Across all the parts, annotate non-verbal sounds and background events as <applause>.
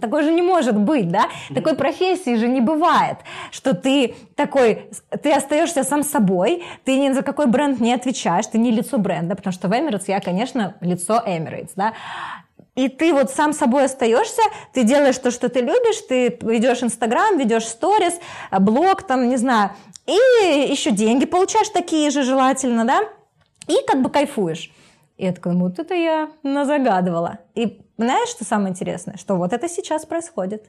Такой же не может быть, да? Такой профессии же не бывает, что ты такой, ты остаешься сам собой, ты ни за какой бренд не отвечаешь, ты не лицо бренда, потому что в Emirates я, конечно, лицо Emirates, да? И ты вот сам собой остаешься, ты делаешь то, что ты любишь, ты ведешь Инстаграм, ведешь сторис, блог, там, не знаю, и еще деньги получаешь такие же желательно, да, и как бы кайфуешь. И я такая, вот это я назагадывала. И знаешь, что самое интересное? Что вот это сейчас происходит.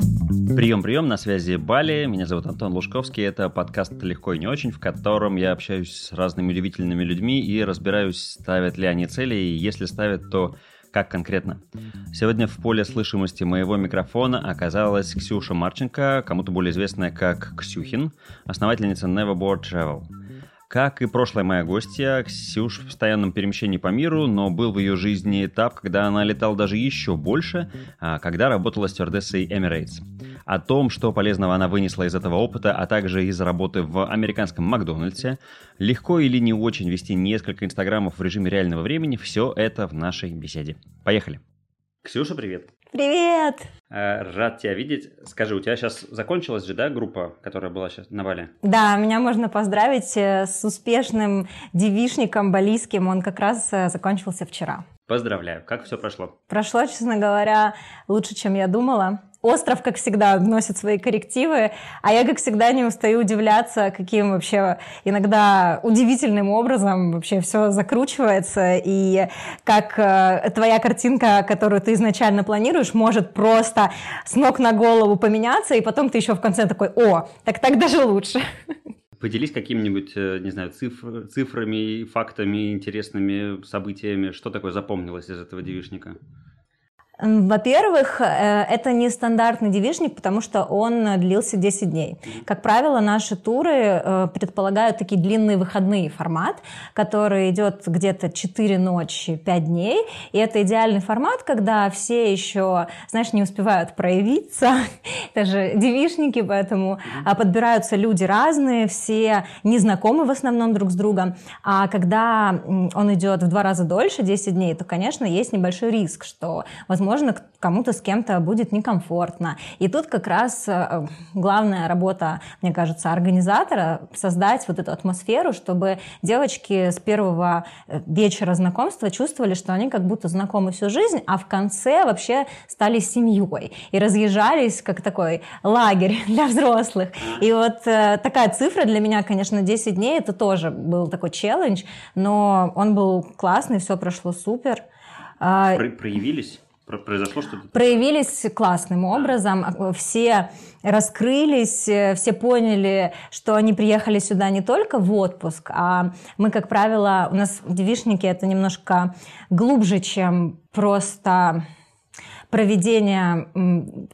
Прием, прием, на связи Бали. Меня зовут Антон Лужковский. Это подкаст «Легко и не очень», в котором я общаюсь с разными удивительными людьми и разбираюсь, ставят ли они цели, и если ставят, то как конкретно? Сегодня в поле слышимости моего микрофона оказалась Ксюша Марченко, кому-то более известная как Ксюхин, основательница Neverboard Travel. Как и прошлая моя гостья, Ксюш в постоянном перемещении по миру, но был в ее жизни этап, когда она летала даже еще больше, а, когда работала стюардессой Emirates. О том, что полезного она вынесла из этого опыта, а также из работы в американском Макдональдсе, легко или не очень вести несколько инстаграмов в режиме реального времени, все это в нашей беседе. Поехали! Ксюша, привет! Привет! Э, рад тебя видеть. Скажи, у тебя сейчас закончилась же, да, группа, которая была сейчас на Бали? Да, меня можно поздравить э, с успешным девишником балийским. Он как раз э, закончился вчера. Поздравляю. Как все прошло? Прошло, честно говоря, лучше, чем я думала. Остров, как всегда, вносит свои коррективы, а я, как всегда, не устаю удивляться, каким вообще иногда удивительным образом вообще все закручивается, и как э, твоя картинка, которую ты изначально планируешь, может просто с ног на голову поменяться, и потом ты еще в конце такой, о, так так даже лучше. Поделись какими-нибудь, э, не знаю, цифр, цифрами, фактами, интересными событиями. Что такое запомнилось из этого девишника? Во-первых, э, это не стандартный девишник, потому что он длился 10 дней. Как правило, наши туры э, предполагают такие длинные выходные формат, который идет где-то 4 ночи, 5 дней. И это идеальный формат, когда все еще, знаешь, не успевают проявиться. <laughs> Это же девишники, поэтому а, подбираются люди разные, все незнакомы в основном друг с другом. А когда он идет в два раза дольше, 10 дней, то, конечно, есть небольшой риск, что, возможно, возможно, кому-то с кем-то будет некомфортно. И тут как раз э, главная работа, мне кажется, организатора — создать вот эту атмосферу, чтобы девочки с первого э, вечера знакомства чувствовали, что они как будто знакомы всю жизнь, а в конце вообще стали семьей и разъезжались как такой лагерь <laughs> для взрослых. И вот э, такая цифра для меня, конечно, 10 дней — это тоже был такой челлендж, но он был классный, все прошло супер. А, Про проявились? Произошло что-то? Проявились классным образом. Все раскрылись, все поняли, что они приехали сюда не только в отпуск, а мы, как правило, у нас в девишнике это немножко глубже, чем просто проведения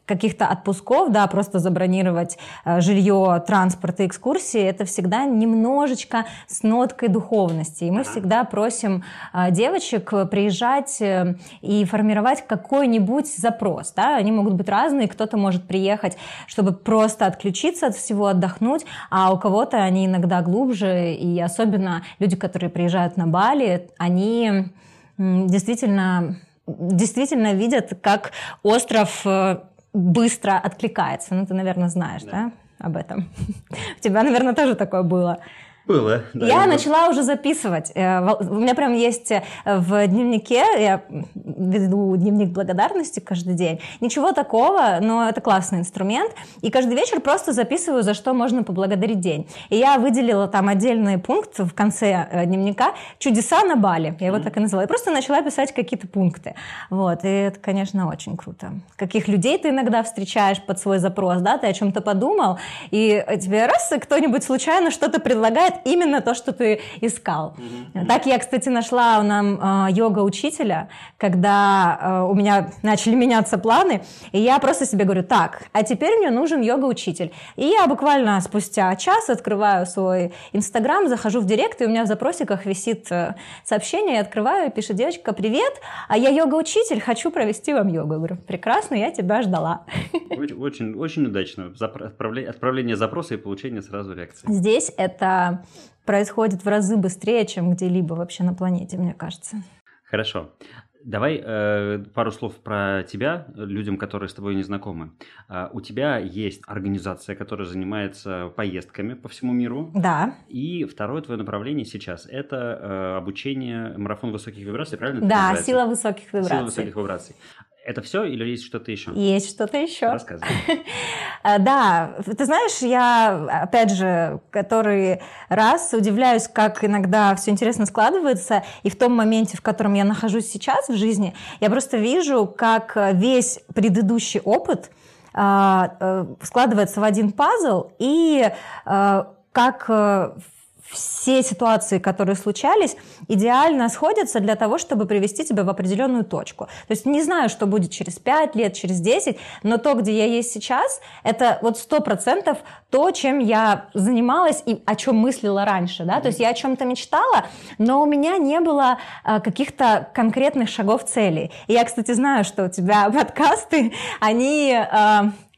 каких-то отпусков, да, просто забронировать э, жилье, транспорт и экскурсии, это всегда немножечко с ноткой духовности. И мы всегда просим э, девочек приезжать э, и формировать какой-нибудь запрос. Да? Они могут быть разные, кто-то может приехать, чтобы просто отключиться от всего, отдохнуть, а у кого-то они иногда глубже, и особенно люди, которые приезжают на Бали, они действительно действительно видят, как остров э, быстро откликается. Ну, ты, наверное, знаешь, да, да об этом? <laughs> У тебя, наверное, тоже такое было. Было. Да, я начала уже записывать. Э, у меня прям есть э, в дневнике, я веду дневник благодарности каждый день. Ничего такого, но это классный инструмент. И каждый вечер просто записываю, за что можно поблагодарить день. И я выделила там отдельный пункт в конце э, дневника «Чудеса на Бали». Я его mm-hmm. так и назвала. И просто начала писать какие-то пункты. Вот. И это, конечно, очень круто. Каких людей ты иногда встречаешь под свой запрос, да, ты о чем-то подумал, и тебе раз, кто-нибудь случайно что-то предлагает, именно то, что ты искал. Mm-hmm. Так я, кстати, нашла нам э, йога-учителя, когда э, у меня начали меняться планы, и я просто себе говорю, так, а теперь мне нужен йога-учитель. И я буквально спустя час открываю свой Инстаграм, захожу в Директ, и у меня в запросиках висит э, сообщение, я открываю, и пишет девочка, привет, а я йога-учитель, хочу провести вам йогу. Я говорю, прекрасно, я тебя ждала. Очень, очень удачно. Отправление запроса и получение сразу реакции. Здесь это происходит в разы быстрее, чем где-либо вообще на планете, мне кажется. Хорошо. Давай э, пару слов про тебя, людям, которые с тобой не знакомы. Э, у тебя есть организация, которая занимается поездками по всему миру. Да. И второе твое направление сейчас – это э, обучение марафон высоких вибраций, правильно? Да, сила высоких вибраций. Сила высоких вибраций. Это все или есть что-то еще? Есть что-то еще. Рассказывай. <laughs> Э, да, ты знаешь, я, опять же, который раз удивляюсь, как иногда все интересно складывается, и в том моменте, в котором я нахожусь сейчас в жизни, я просто вижу, как весь предыдущий опыт э, э, складывается в один пазл, и как все ситуации, которые случались, идеально сходятся для того, чтобы привести тебя в определенную точку. То есть не знаю, что будет через 5 лет, через 10, но то, где я есть сейчас, это вот сто процентов то, чем я занималась и о чем мыслила раньше. Да? То есть я о чем-то мечтала, но у меня не было э, каких-то конкретных шагов целей. И я, кстати, знаю, что у тебя <laughs> подкасты, они...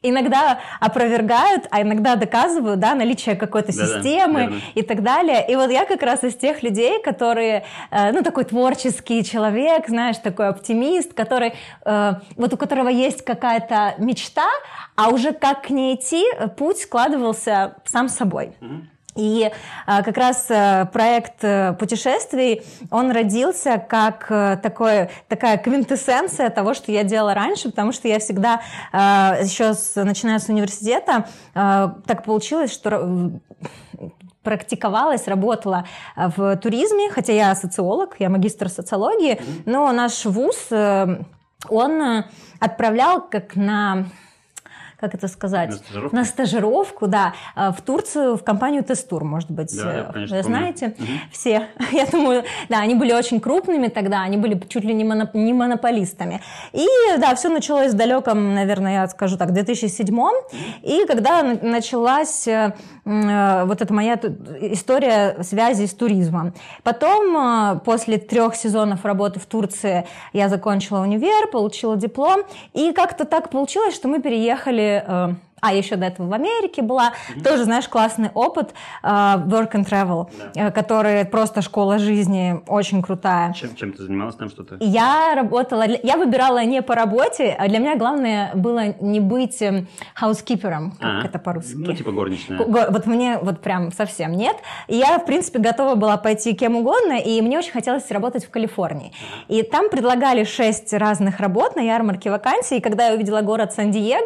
Иногда опровергают, а иногда доказывают, да, наличие какой-то да, системы да, и так далее. И вот я как раз из тех людей, которые, э, ну, такой творческий человек, знаешь, такой оптимист, который, э, вот у которого есть какая-то мечта, а уже как к ней идти, путь складывался сам собой. Mm-hmm. И а, как раз а, проект а, путешествий, он родился как такой, такая квинтэссенция того, что я делала раньше, потому что я всегда, еще с, начиная с университета, так получилось, что практиковалась, работала в туризме, хотя я социолог, я магистр социологии, но наш вуз, он отправлял как на как это сказать, на стажировку, на стажировку да, э, в Турцию, в компанию Тестур, может быть, да, я, э, конечно, вы знаете, угу. все, <laughs> я думаю, да, они были очень крупными тогда, они были чуть ли не, моноп, не монополистами. И да, все началось в далеком, наверное, я скажу так, 2007 и когда началась э, вот эта моя история связи с туризмом. Потом, после трех сезонов работы в Турции, я закончила универ, получила диплом, и как-то так получилось, что мы переехали э, а еще до этого в Америке была, mm-hmm. тоже, знаешь, классный опыт uh, work and travel, да. Э, который просто школа жизни, очень крутая. Чем, чем ты занималась там что-то? Я работала, я выбирала не по работе, а для меня главное было не быть эм, как а, это по-русски. Ну, типа горничная. Вот мне вот прям совсем нет. И я, в принципе, готова была пойти кем угодно, и мне очень хотелось работать в Калифорнии. И там предлагали шесть разных работ на ярмарке вакансий, и когда я увидела город Сан-Диего,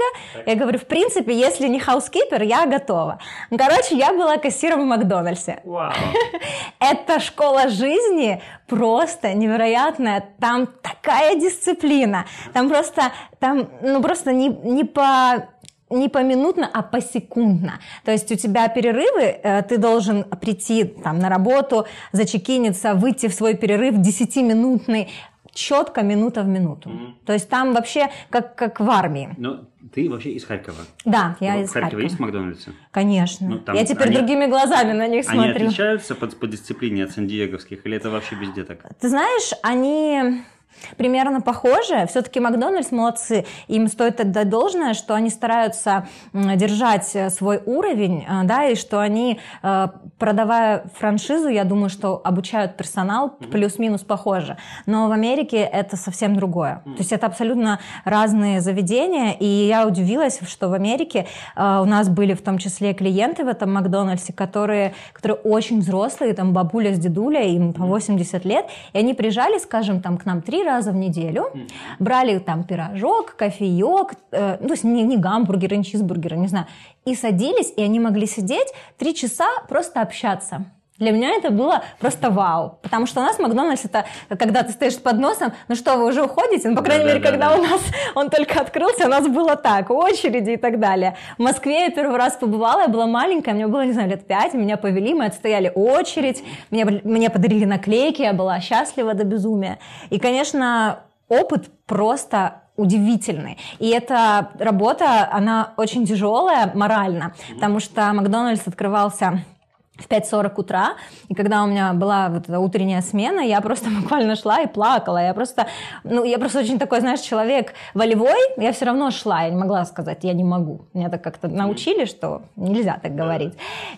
я говорю, в принципе, принципе, если не хаускипер, я готова. Короче, я была кассиром в Макдональдсе. Вау. <laughs> Это школа жизни просто невероятная. Там такая дисциплина. Там просто, там, ну, просто не, не по не поминутно, а посекундно. То есть у тебя перерывы, э, ты должен прийти там, на работу, зачекиниться, выйти в свой перерыв 10-минутный, четко минута в минуту. Mm-hmm. То есть там вообще как, как в армии. Ну, ты вообще из Харькова? Да, я ну, из Харькова. В Харькова есть Макдональдсы? Конечно. Ну, там я теперь они, другими глазами на них смотрю. Они отличаются по, по дисциплине от сан-диеговских или это вообще везде так? Ты знаешь, они примерно похоже. Все-таки Макдональдс молодцы. Им стоит отдать должное, что они стараются держать э, свой уровень, э, да, и что они, э, продавая франшизу, я думаю, что обучают персонал плюс-минус похоже. Но в Америке это совсем другое. То есть это абсолютно разные заведения, и я удивилась, что в Америке у нас были в том числе клиенты в этом Макдональдсе, которые, которые очень взрослые, там бабуля с дедулей, им по 80 лет, и они приезжали, скажем, там к нам три раза в неделю, брали там пирожок, кофеек, э, ну, то есть не, не гамбургеры, не чизбургеры, не знаю, и садились, и они могли сидеть три часа просто общаться. Для меня это было просто вау. Потому что у нас Макдональдс это когда ты стоишь под носом, ну что, вы уже уходите? Ну, по крайней да, мере, да, когда да. у нас <laughs> он только открылся, у нас было так, очереди и так далее. В Москве я первый раз побывала, я была маленькая, мне было, не знаю, лет пять, меня повели, мы отстояли очередь, мне, мне подарили наклейки, я была счастлива до безумия. И, конечно, опыт просто удивительный. И эта работа, она очень тяжелая морально, потому что Макдональдс открывался в 5.40 утра, и когда у меня была вот эта утренняя смена, я просто <laughs> буквально шла и плакала. Я просто, ну, я просто очень такой, знаешь, человек волевой, я все равно шла, я не могла сказать, я не могу. Меня так как-то научили, что нельзя так говорить.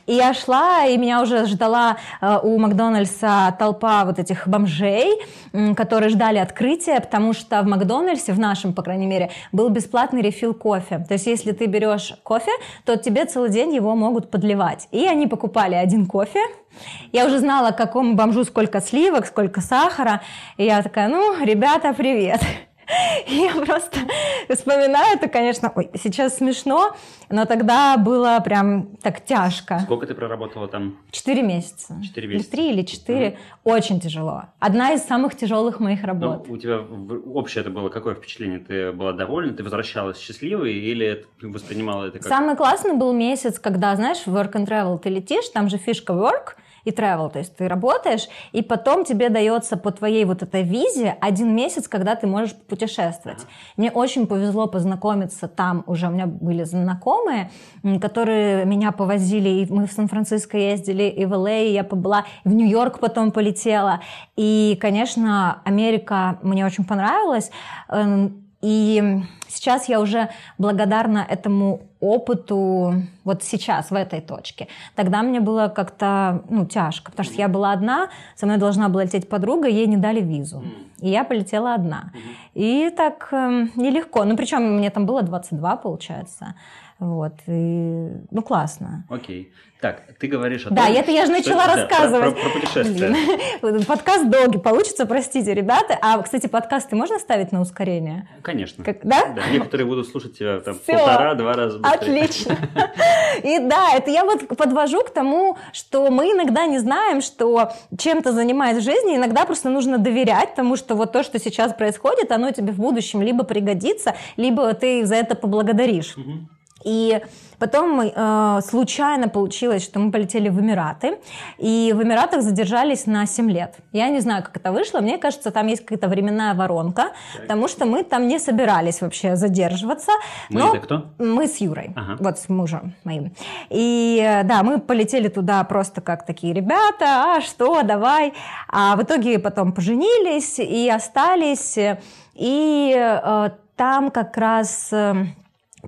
И я шла, и меня уже ждала э, у Макдональдса толпа вот этих бомжей, которые ждали открытия, потому что в Макдональдсе, в нашем, по крайней мере, был бесплатный рефил кофе. То есть если ты берешь кофе, то тебе целый день его могут подливать. И они покупали один кофе. Я уже знала, какому бомжу сколько сливок, сколько сахара. И я такая, ну, ребята, привет. <laughs> Я просто вспоминаю это, конечно, ой, сейчас смешно, но тогда было прям так тяжко. Сколько ты проработала там? Четыре месяца. Четыре месяца. Или три или четыре. Угу. Очень тяжело. Одна из самых тяжелых моих работ. Но у тебя общее это было какое впечатление? Ты была довольна? Ты возвращалась счастливой или воспринимала это как... Самый классный был месяц, когда, знаешь, в work and travel ты летишь, там же фишка work – и travel, то есть ты работаешь, и потом тебе дается по твоей вот этой визе один месяц, когда ты можешь путешествовать. Мне очень повезло познакомиться там уже, у меня были знакомые, которые меня повозили, и мы в Сан-Франциско ездили, и в Л.А. я побыла, в Нью-Йорк потом полетела, и, конечно, Америка мне очень понравилась, эм, и сейчас я уже благодарна этому опыту вот сейчас, в этой точке. Тогда мне было как-то ну, тяжко, потому что я была одна, со мной должна была лететь подруга, ей не дали визу. И я полетела одна. И так э, нелегко. Ну, причем мне там было 22, получается. Вот. И, ну, классно. Окей. Так, ты говоришь о том... Да, это я же начала что, рассказывать. Да, про, про, про путешествия. <laughs> Подкаст долгий получится, простите, ребята. А, кстати, подкасты можно ставить на ускорение? Конечно. Как, да? Да, некоторые будут слушать тебя там полтора-два раза быстрее. Отлично. <laughs> И да, это я вот подвожу к тому, что мы иногда не знаем, что чем-то занимаясь в жизни, иногда просто нужно доверять тому, что вот то, что сейчас происходит, оно тебе в будущем либо пригодится, либо ты за это поблагодаришь. Угу. И потом э, случайно получилось, что мы полетели в Эмираты, и в Эмиратах задержались на 7 лет. Я не знаю, как это вышло, мне кажется, там есть какая-то временная воронка, так. потому что мы там не собирались вообще задерживаться. Мы но это кто? Мы с Юрой, ага. вот с мужем моим. И э, да, мы полетели туда просто как такие ребята, а что, давай. А в итоге потом поженились и остались, и э, там как раз... Э,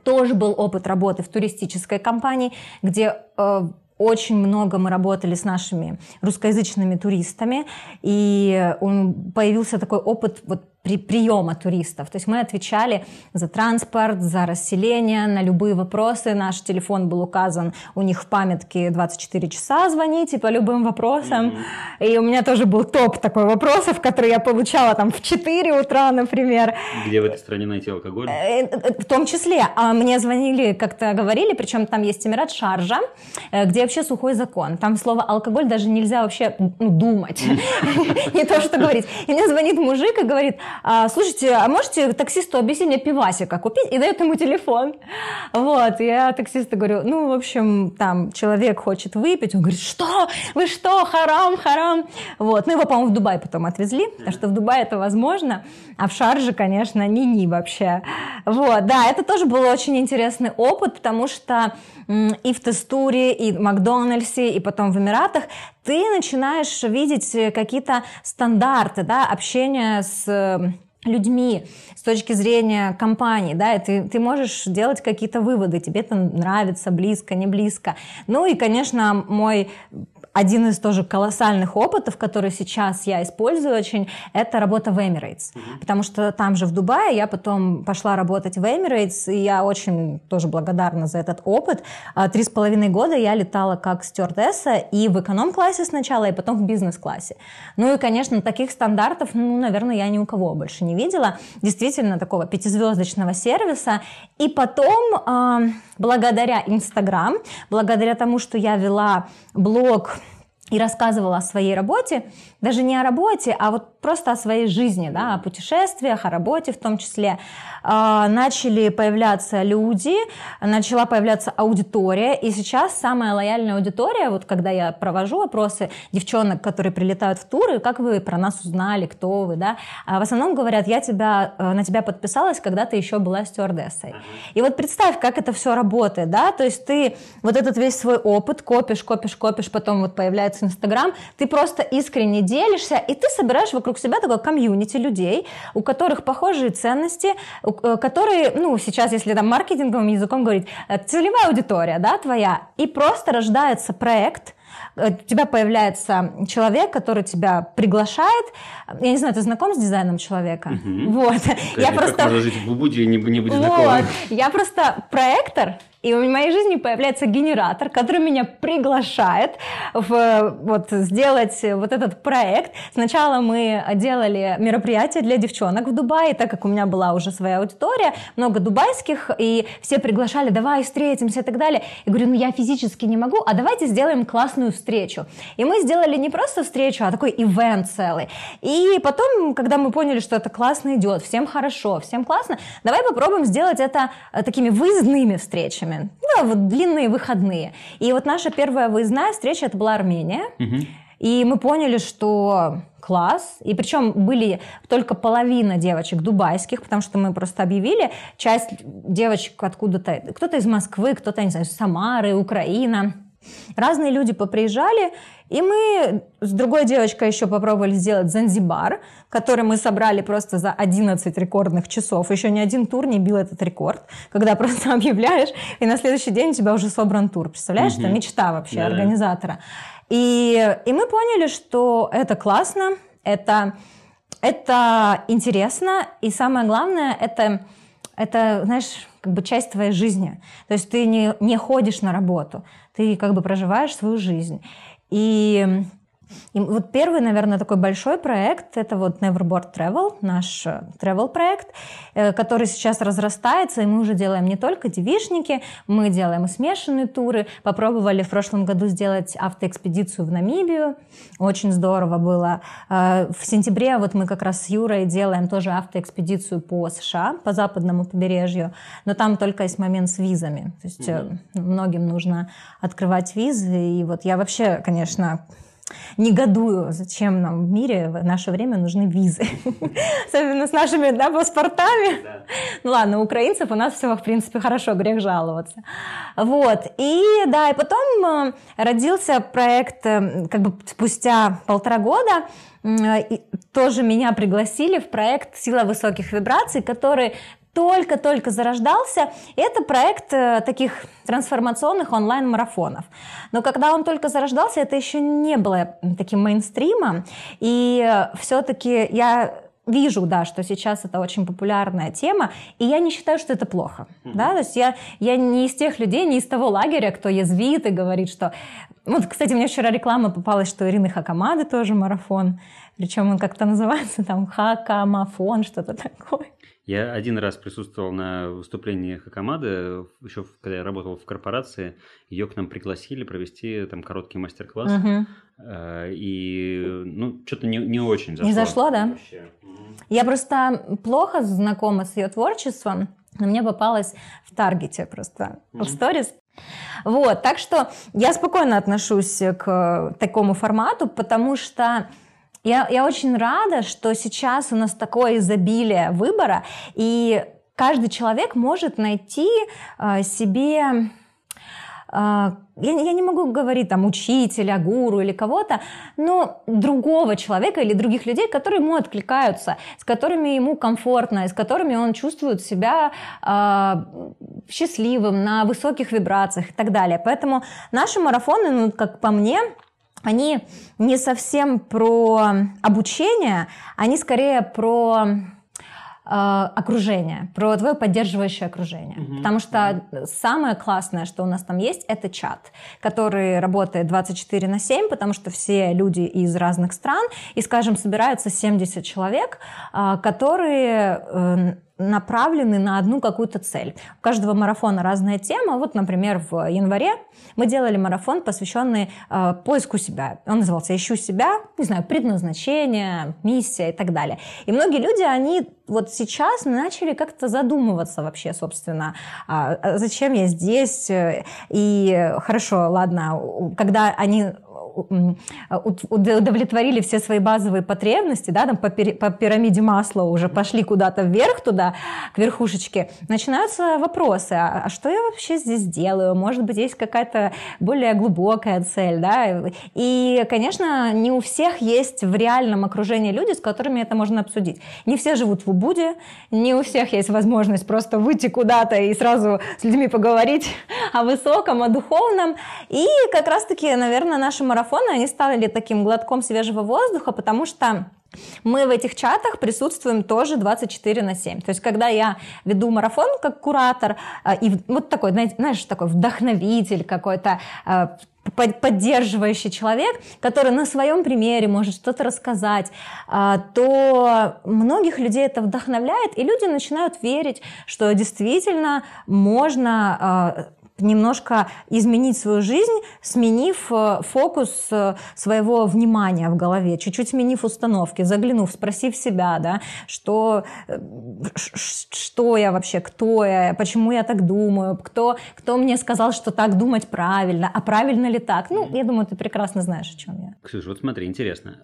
тоже был опыт работы в туристической компании, где э, очень много мы работали с нашими русскоязычными туристами, и он, появился такой опыт вот при, приема туристов. То есть мы отвечали за транспорт, за расселение, на любые вопросы. Наш телефон был указан у них в памятке 24 часа звоните по любым вопросам. Mm-hmm. И у меня тоже был топ такой вопросов, которые я получала там в 4 утра, например. Где в этой стране найти алкоголь? Э, э, в том числе. А мне звонили, как-то говорили, причем там есть Эмират Шаржа, э, где вообще сухой закон. Там слово алкоголь даже нельзя вообще ну, думать. <laughs> Не то, что говорить. И мне звонит мужик и говорит, а, слушайте, а можете таксисту объяснить мне пивасика купить? И дает ему телефон. Вот, я таксисту говорю, ну, в общем, там человек хочет выпить. Он говорит, что? Вы что? Харам, харам. Вот, ну, его, по-моему, в Дубай потом отвезли, потому что в Дубае это возможно, а в Шарже, конечно, ни-ни вообще. Вот, да, это тоже был очень интересный опыт, потому что и в Тестуре, и в Макдональдсе, и потом в Эмиратах ты начинаешь видеть э, какие-то стандарты да, общения с э, людьми с точки зрения компании, да, и ты, ты можешь делать какие-то выводы, тебе это нравится, близко, не близко. Ну и, конечно, мой один из тоже колоссальных опытов, который сейчас я использую очень, это работа в Emirates. Mm-hmm. Потому что там же в Дубае я потом пошла работать в Emirates, и я очень тоже благодарна за этот опыт. А, три с половиной года я летала как стюардесса и в эконом-классе сначала, и потом в бизнес-классе. Ну и, конечно, таких стандартов, ну, наверное, я ни у кого больше не видела. Действительно, такого пятизвездочного сервиса. И потом, благодаря Инстаграм, благодаря тому, что я вела блог и рассказывала о своей работе, даже не о работе, а вот просто о своей жизни, да, о путешествиях, о работе в том числе. А, начали появляться люди, начала появляться аудитория, и сейчас самая лояльная аудитория, вот когда я провожу опросы девчонок, которые прилетают в туры, как вы про нас узнали, кто вы, да, а в основном говорят, я тебя, э, на тебя подписалась, когда ты еще была стюардессой. И вот представь, как это все работает, да, то есть ты вот этот весь свой опыт копишь, копишь, копишь, потом вот появляется Инстаграм, ты просто искренне делишься, и ты собираешь вокруг себя такое комьюнити людей, у которых похожие ценности, Э, которые, ну, сейчас, если там маркетинговым языком говорить, э, целевая аудитория, да, твоя, и просто рождается проект, э, у тебя появляется человек, который тебя приглашает. Я не знаю, ты знаком с дизайном человека? Угу. Вот. Как, я просто... можно жить в Убуде и не, не быть знакомым? Вот. Я просто проектор, и в моей жизни появляется генератор, который меня приглашает в, вот, сделать вот этот проект. Сначала мы делали мероприятие для девчонок в Дубае, так как у меня была уже своя аудитория, много дубайских, и все приглашали, давай встретимся и так далее. И говорю, ну я физически не могу, а давайте сделаем классную встречу. И мы сделали не просто встречу, а такой ивент целый. И потом, когда мы поняли, что это классно идет, всем хорошо, всем классно, давай попробуем сделать это э, такими выездными встречами экзамен. Ну, вот длинные выходные. И вот наша первая выездная встреча, это была Армения. Угу. И мы поняли, что класс. И причем были только половина девочек дубайских, потому что мы просто объявили. Часть девочек откуда-то, кто-то из Москвы, кто-то, не знаю, из Самары, Украина. Разные люди поприезжали, и мы с другой девочкой еще попробовали сделать Занзибар, который мы собрали просто за 11 рекордных часов. Еще ни один тур не бил этот рекорд, когда <laughs> просто объявляешь, и на следующий день у тебя уже собран тур. Представляешь, mm это мечта вообще yeah. организатора. И, и мы поняли, что это классно, это, это интересно, и самое главное, это, это, знаешь, как бы часть твоей жизни. То есть ты не, не ходишь на работу, ты как бы проживаешь свою жизнь. И и вот первый, наверное, такой большой проект, это вот Neverboard Travel, наш э, travel проект, э, который сейчас разрастается, и мы уже делаем не только девишники, мы делаем и смешанные туры. Попробовали в прошлом году сделать автоэкспедицию в Намибию, очень здорово было. Э, в сентябре вот мы как раз с Юрой делаем тоже автоэкспедицию по США, по западному побережью, но там только есть момент с визами. То есть mm-hmm. многим нужно открывать визы, и вот я вообще, конечно, негодую, зачем нам в мире в наше время нужны визы. <laughs> Особенно с нашими да, паспортами. Да. Ну ладно, у украинцев у нас все, в принципе, хорошо, грех жаловаться. Вот. И да, и потом э, родился проект э, как бы спустя полтора года, и тоже меня пригласили в проект «Сила высоких вибраций», который только-только зарождался. Это проект э, таких трансформационных онлайн-марафонов. Но когда он только зарождался, это еще не было таким мейнстримом. И э, все-таки я вижу, да, что сейчас это очень популярная тема, и я не считаю, что это плохо. Mm-hmm. Да? То есть я, я не из тех людей, не из того лагеря, кто язвит и говорит, что... Вот, кстати, мне вчера реклама попалась, что Ирины Хакамады тоже марафон, причем он как-то называется там Хакамафон, что-то такое. Я один раз присутствовал на выступлении Хакамады, еще когда я работал в корпорации, ее к нам пригласили провести там короткий мастер-класс. Угу. И, ну, что-то не, не очень зашло. Не зашло, да? Вообще. Я просто плохо знакома с ее творчеством, но мне попалась в Таргете просто, угу. в сторис. Вот, так что я спокойно отношусь к такому формату, потому что я, я очень рада, что сейчас у нас такое изобилие выбора, и каждый человек может найти э, себе э, я, я не могу говорить там учителя, гуру или кого-то, но другого человека или других людей, которые ему откликаются, с которыми ему комфортно, с которыми он чувствует себя э, счастливым, на высоких вибрациях и так далее. Поэтому наши марафоны, ну, как по мне, они не совсем про обучение, они скорее про э, окружение, про твое поддерживающее окружение. Mm-hmm. Потому что mm-hmm. самое классное, что у нас там есть, это чат, который работает 24 на 7, потому что все люди из разных стран, и, скажем, собираются 70 человек, э, которые... Э, направлены на одну какую-то цель. У каждого марафона разная тема. Вот, например, в январе мы делали марафон, посвященный э, поиску себя. Он назывался «Ищу себя», не знаю, предназначение, миссия и так далее. И многие люди, они вот сейчас начали как-то задумываться вообще, собственно, а, а зачем я здесь? И хорошо, ладно, когда они удовлетворили все свои базовые потребности, да, там по, по пирамиде масла уже пошли куда-то вверх туда, к верхушечке, начинаются вопросы, а, а что я вообще здесь делаю? Может быть, есть какая-то более глубокая цель, да? И, конечно, не у всех есть в реальном окружении люди, с которыми это можно обсудить. Не все живут в Убуде, не у всех есть возможность просто выйти куда-то и сразу с людьми поговорить <laughs> о высоком, о духовном. И как раз-таки, наверное, наши марафоны марафоны, они стали таким глотком свежего воздуха, потому что мы в этих чатах присутствуем тоже 24 на 7. То есть, когда я веду марафон как куратор, э, и вот такой, знаешь, такой вдохновитель какой-то, э, поддерживающий человек, который на своем примере может что-то рассказать, э, то многих людей это вдохновляет, и люди начинают верить, что действительно можно немножко изменить свою жизнь, сменив э, фокус э, своего внимания в голове, чуть-чуть сменив установки, заглянув, спросив себя, да, что, э, что я вообще, кто я, почему я так думаю, кто, кто мне сказал, что так думать правильно, а правильно ли так? Ну, я думаю, ты прекрасно знаешь, о чем я. Ксюша, вот смотри, интересно.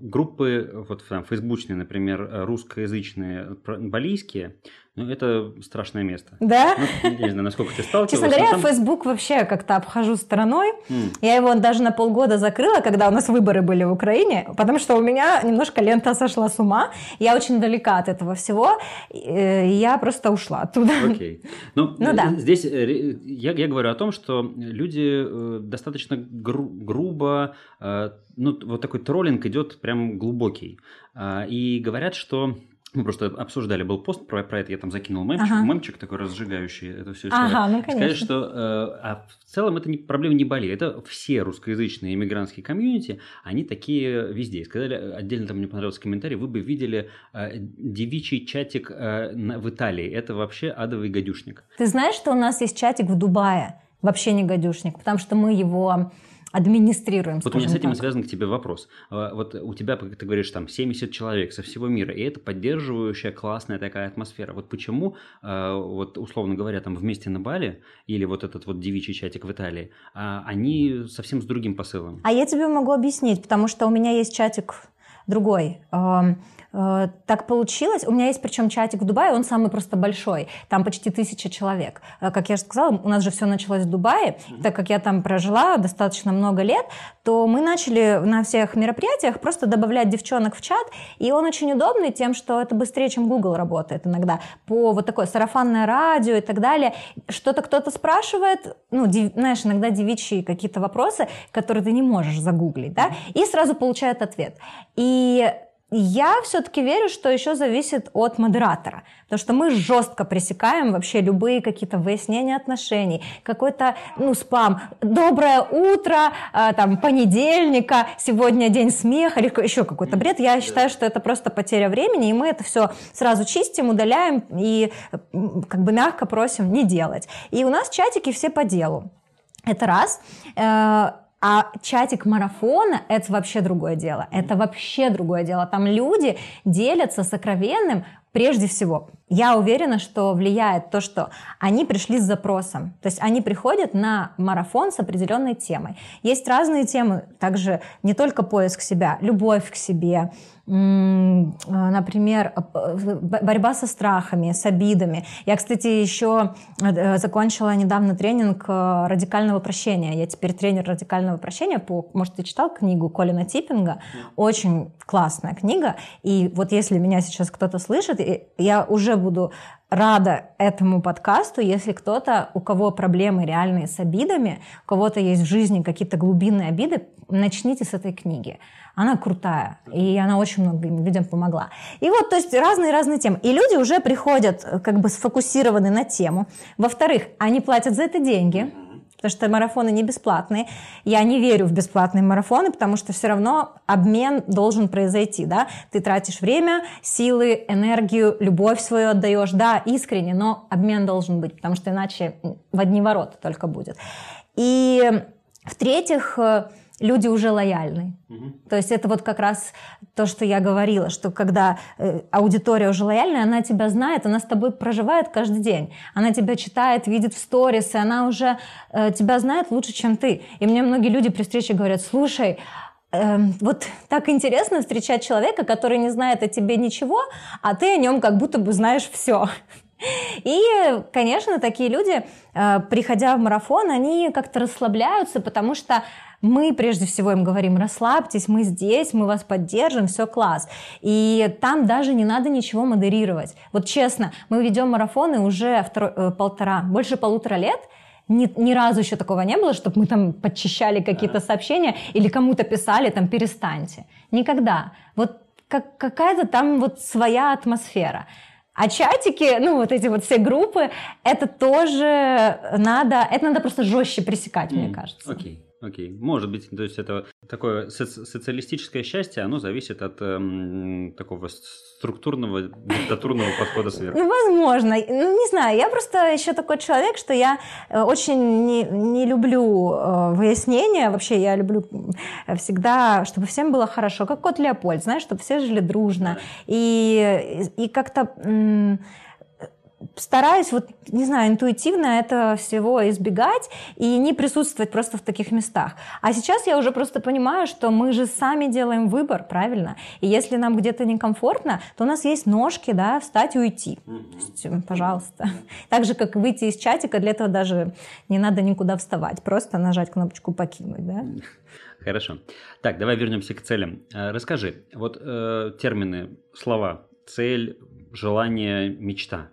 Группы, вот там, фейсбучные, например, русскоязычные, балийские, ну, это страшное место. Да? Ну, не знаю, насколько ты сталкивалась. Честно говоря, там... Facebook вообще как-то обхожу стороной. Mm. Я его даже на полгода закрыла, когда у нас выборы были в Украине, потому что у меня немножко лента сошла с ума. Я очень далека от этого всего. И я просто ушла оттуда. Окей. Okay. Ну, ну да. Здесь э, я, я говорю о том, что люди э, достаточно гру- грубо, э, ну, вот такой троллинг идет прям глубокий. А, и говорят, что мы просто обсуждали, был пост про, про это, я там закинул мемчик, ага. мемчик такой разжигающий это все. Ага, ну конечно. Сказать, что э, а в целом это не, проблема не Бали, это все русскоязычные иммигрантские комьюнити, они такие везде. Сказали, отдельно там мне понравился комментарий, вы бы видели э, девичий чатик э, на, в Италии, это вообще адовый гадюшник. Ты знаешь, что у нас есть чатик в Дубае, вообще не гадюшник, потому что мы его администрируем. Вот у меня с этим так. связан к тебе вопрос. А, вот у тебя, как ты говоришь, там 70 человек со всего мира, и это поддерживающая классная такая атмосфера. Вот почему, а, вот условно говоря, там вместе на Бали или вот этот вот девичий чатик в Италии, а, они совсем с другим посылом? А я тебе могу объяснить, потому что у меня есть чатик другой. Э, так получилось. У меня есть причем чатик в Дубае, он самый просто большой. Там почти тысяча человек. Э, как я же сказала, у нас же все началось в Дубае. Так как я там прожила достаточно много лет, то мы начали на всех мероприятиях просто добавлять девчонок в чат. И он очень удобный тем, что это быстрее, чем Google работает иногда. По вот такое сарафанное радио и так далее. Что-то кто-то спрашивает, ну, див, знаешь, иногда девичьи какие-то вопросы, которые ты не можешь загуглить, да, и сразу получает ответ. И я все-таки верю, что еще зависит от модератора, потому что мы жестко пресекаем вообще любые какие-то выяснения отношений, какой-то, ну, спам, доброе утро, э, там, понедельника, сегодня день смеха, или еще какой-то бред. Я считаю, что это просто потеря времени, и мы это все сразу чистим, удаляем и как бы мягко просим не делать. И у нас чатики все по делу. Это раз. А чатик марафона – это вообще другое дело. Это вообще другое дело. Там люди делятся сокровенным прежде всего. Я уверена, что влияет то, что они пришли с запросом. То есть они приходят на марафон с определенной темой. Есть разные темы, также не только поиск себя, любовь к себе, например, борьба со страхами, с обидами. Я, кстати, еще э, закончила недавно тренинг э, радикального прощения. Я теперь тренер радикального прощения. По, может, ты читал книгу Колина Типпинга? Очень классная книга. И вот если меня сейчас кто-то слышит, я уже буду рада этому подкасту, если кто-то, у кого проблемы реальные с обидами, у кого-то есть в жизни какие-то глубинные обиды, начните с этой книги. Она крутая, и она очень многим людям помогла. И вот, то есть разные-разные темы. И люди уже приходят э, как бы сфокусированы на тему. Во-вторых, они платят за это деньги. потому что марафоны не бесплатные. Я не верю в бесплатные марафоны, потому что все равно обмен должен произойти, да. Ты тратишь время, силы, энергию, любовь свою отдаешь, да, искренне, но обмен должен быть, потому что иначе в одни ворота только будет. И в-третьих, э, люди уже лояльны. Угу. То есть это вот как раз то, что я говорила, что когда э, аудитория уже лояльная, она тебя знает, она с тобой проживает каждый день. Она тебя читает, видит в сторис, и она уже э, тебя знает лучше, чем ты. И мне многие люди при встрече говорят, слушай, э, вот так интересно встречать человека, который не знает о тебе ничего, а ты о нем как будто бы знаешь все. <laughs> И, конечно, такие люди, э, приходя в марафон, они как-то расслабляются, потому что мы прежде всего им говорим, расслабьтесь, мы здесь, мы вас поддержим, все класс. И там даже не надо ничего модерировать. Вот честно, мы ведем марафоны уже второй, э, полтора, больше полутора лет, ни, ни разу еще такого не было, чтобы мы там подчищали какие-то сообщения или кому-то писали там перестаньте. Никогда. Вот как, какая-то там вот своя атмосфера. А чатики, ну вот эти вот все группы, это тоже надо, это надо просто жестче пресекать, mm, мне кажется. Окей. Okay. Окей, может быть, то есть это такое соци- социалистическое счастье, оно зависит от эм, такого структурного, диктатурного подхода сверху. Ну, возможно. Ну, не знаю, я просто еще такой человек, что я э, очень не, не люблю э, выяснения. Вообще, я люблю всегда, чтобы всем было хорошо, как кот Леопольд, знаешь, чтобы все жили дружно. И, и как-то... М- стараюсь вот, не знаю, интуитивно это всего избегать и не присутствовать просто в таких местах. А сейчас я уже просто понимаю, что мы же сами делаем выбор, правильно? И если нам где-то некомфортно, то у нас есть ножки, да, встать и уйти. есть, пожалуйста. <laughs> Так же, как выйти из чатика, для этого даже не надо никуда вставать, просто нажать кнопочку «покинуть», да? <laughs> Хорошо. Так, давай вернемся к целям. Э, расскажи, вот э, термины, слова «цель», «желание», «мечта»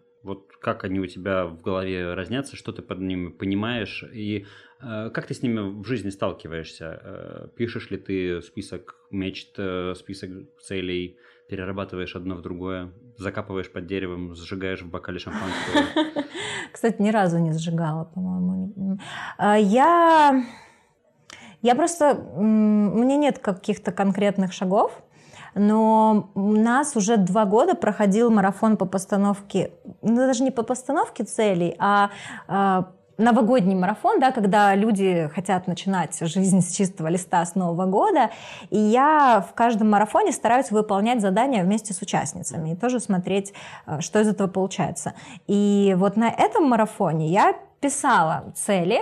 как они у тебя в голове разнятся, что ты под ними понимаешь, и э, как ты с ними в жизни сталкиваешься? Э, пишешь ли ты список мечт, э, список целей, перерабатываешь одно в другое, закапываешь под деревом, сжигаешь в бокале шампанского? <laughs> Кстати, ни разу не сжигала, по-моему. А, я... Я просто... Меня нет каких-то конкретных шагов, но у нас уже два года проходил марафон по постановке, ну, даже не по постановке целей, а, а новогодний марафон, да, когда люди хотят начинать жизнь с чистого листа с Нового года, и я в каждом марафоне стараюсь выполнять задания вместе с участницами и тоже смотреть, э, что из этого получается. И вот на этом марафоне я писала цели,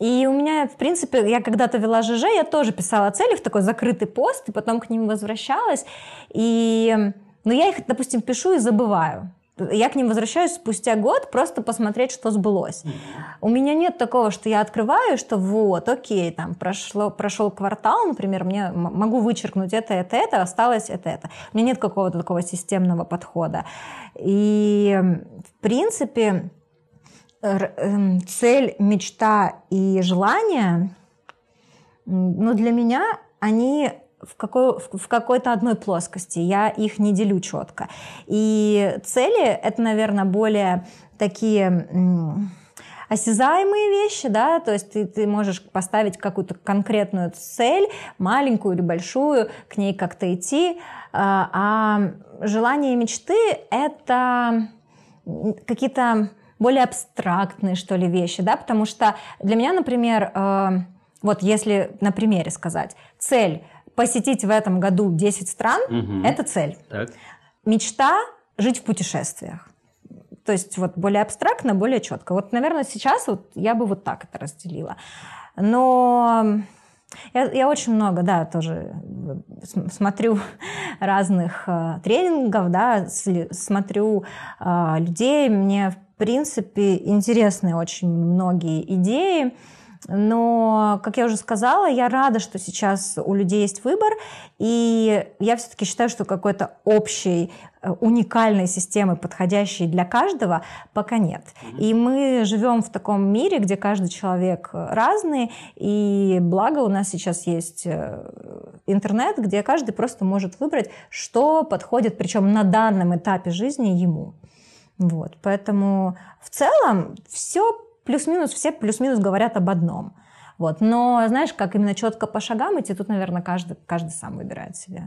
и у меня, в принципе, я когда-то вела ЖЖ, я тоже писала цели в такой закрытый пост, и потом к ним возвращалась. И, ну, я их, допустим, пишу и забываю. Я к ним возвращаюсь спустя год просто посмотреть, что сбылось. У меня нет такого, что я открываю, что вот, окей, там прошло, прошел квартал, например, мне могу вычеркнуть это, это, это, осталось это, это. У меня нет какого-то такого системного подхода. И, в принципе, цель, мечта и желание, ну, для меня они в, какой, в какой-то одной плоскости. Я их не делю четко. И цели — это, наверное, более такие осязаемые вещи, да, то есть ты, ты можешь поставить какую-то конкретную цель, маленькую или большую, к ней как-то идти, а, а желания и мечты — это какие-то более абстрактные, что ли, вещи, да, потому что для меня, например, э, вот если на примере сказать, цель посетить в этом году 10 стран, угу. это цель. Так. Мечта жить в путешествиях. То есть вот более абстрактно, более четко. Вот, наверное, сейчас вот я бы вот так это разделила. Но я, я очень много, да, тоже смотрю <laughs> разных э, тренингов, да, смотрю э, людей. Мне, принципе, интересны очень многие идеи. Но, как я уже сказала, я рада, что сейчас у людей есть выбор, и я все-таки считаю, что какой-то общей, э, уникальной системы, подходящей для каждого, пока нет. И мы живем в таком мире, где каждый человек разный, и благо у нас сейчас есть э, интернет, где каждый просто может выбрать, что подходит, причем на данном этапе жизни ему. Вот, поэтому в целом все плюс-минус, все плюс-минус говорят об одном. Вот. Но, знаешь, как именно четко по шагам идти, тут, наверное, каждый, каждый сам выбирает себе.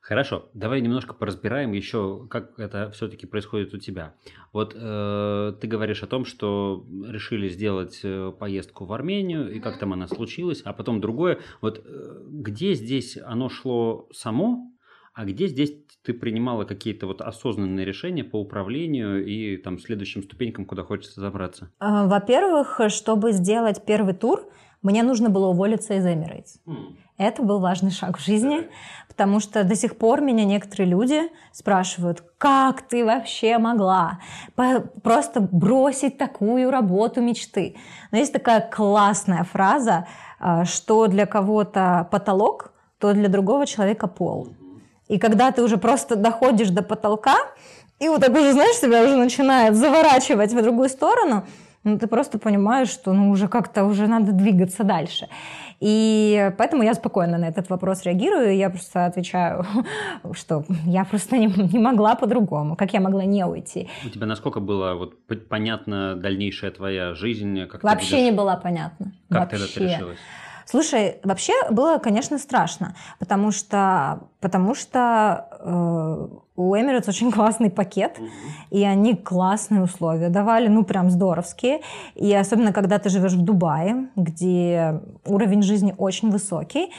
Хорошо, давай немножко поразбираем еще, как это все-таки происходит у тебя. Вот э, ты говоришь о том, что решили сделать э, поездку в Армению, и как там она случилась, а потом другое. Вот э, где здесь оно шло само, а где здесь ты принимала какие-то вот осознанные решения по управлению и там следующим ступенькам, куда хочется забраться? А, во-первых, чтобы сделать первый тур, мне нужно было уволиться из Emirates. Mm. Это был важный шаг в жизни, потому что до сих пор меня некоторые люди спрашивают, как ты вообще могла просто бросить такую работу мечты. Но есть такая классная фраза, а, что для кого-то потолок, то для другого человека пол. И когда ты уже просто доходишь до потолка, и вот так уже, знаешь, себя уже начинает заворачивать в другую сторону, ну, ты просто понимаешь, что ну, уже как-то уже надо двигаться дальше. И поэтому я спокойно на этот вопрос реагирую, я просто отвечаю, <laughs> что я просто не, не могла по-другому, как я могла не уйти. У тебя насколько было вот понятна дальнейшая твоя жизнь? Как Вообще будешь... не была понятна. Как Вообще. ты это решилась? Слушай, вообще было, конечно, страшно, потому что, потому что э, у Emirates очень <laughs> классный пакет, угу. и они классные условия давали, ну прям здоровские. И особенно, когда ты живешь в Дубае, где уровень жизни очень высокий,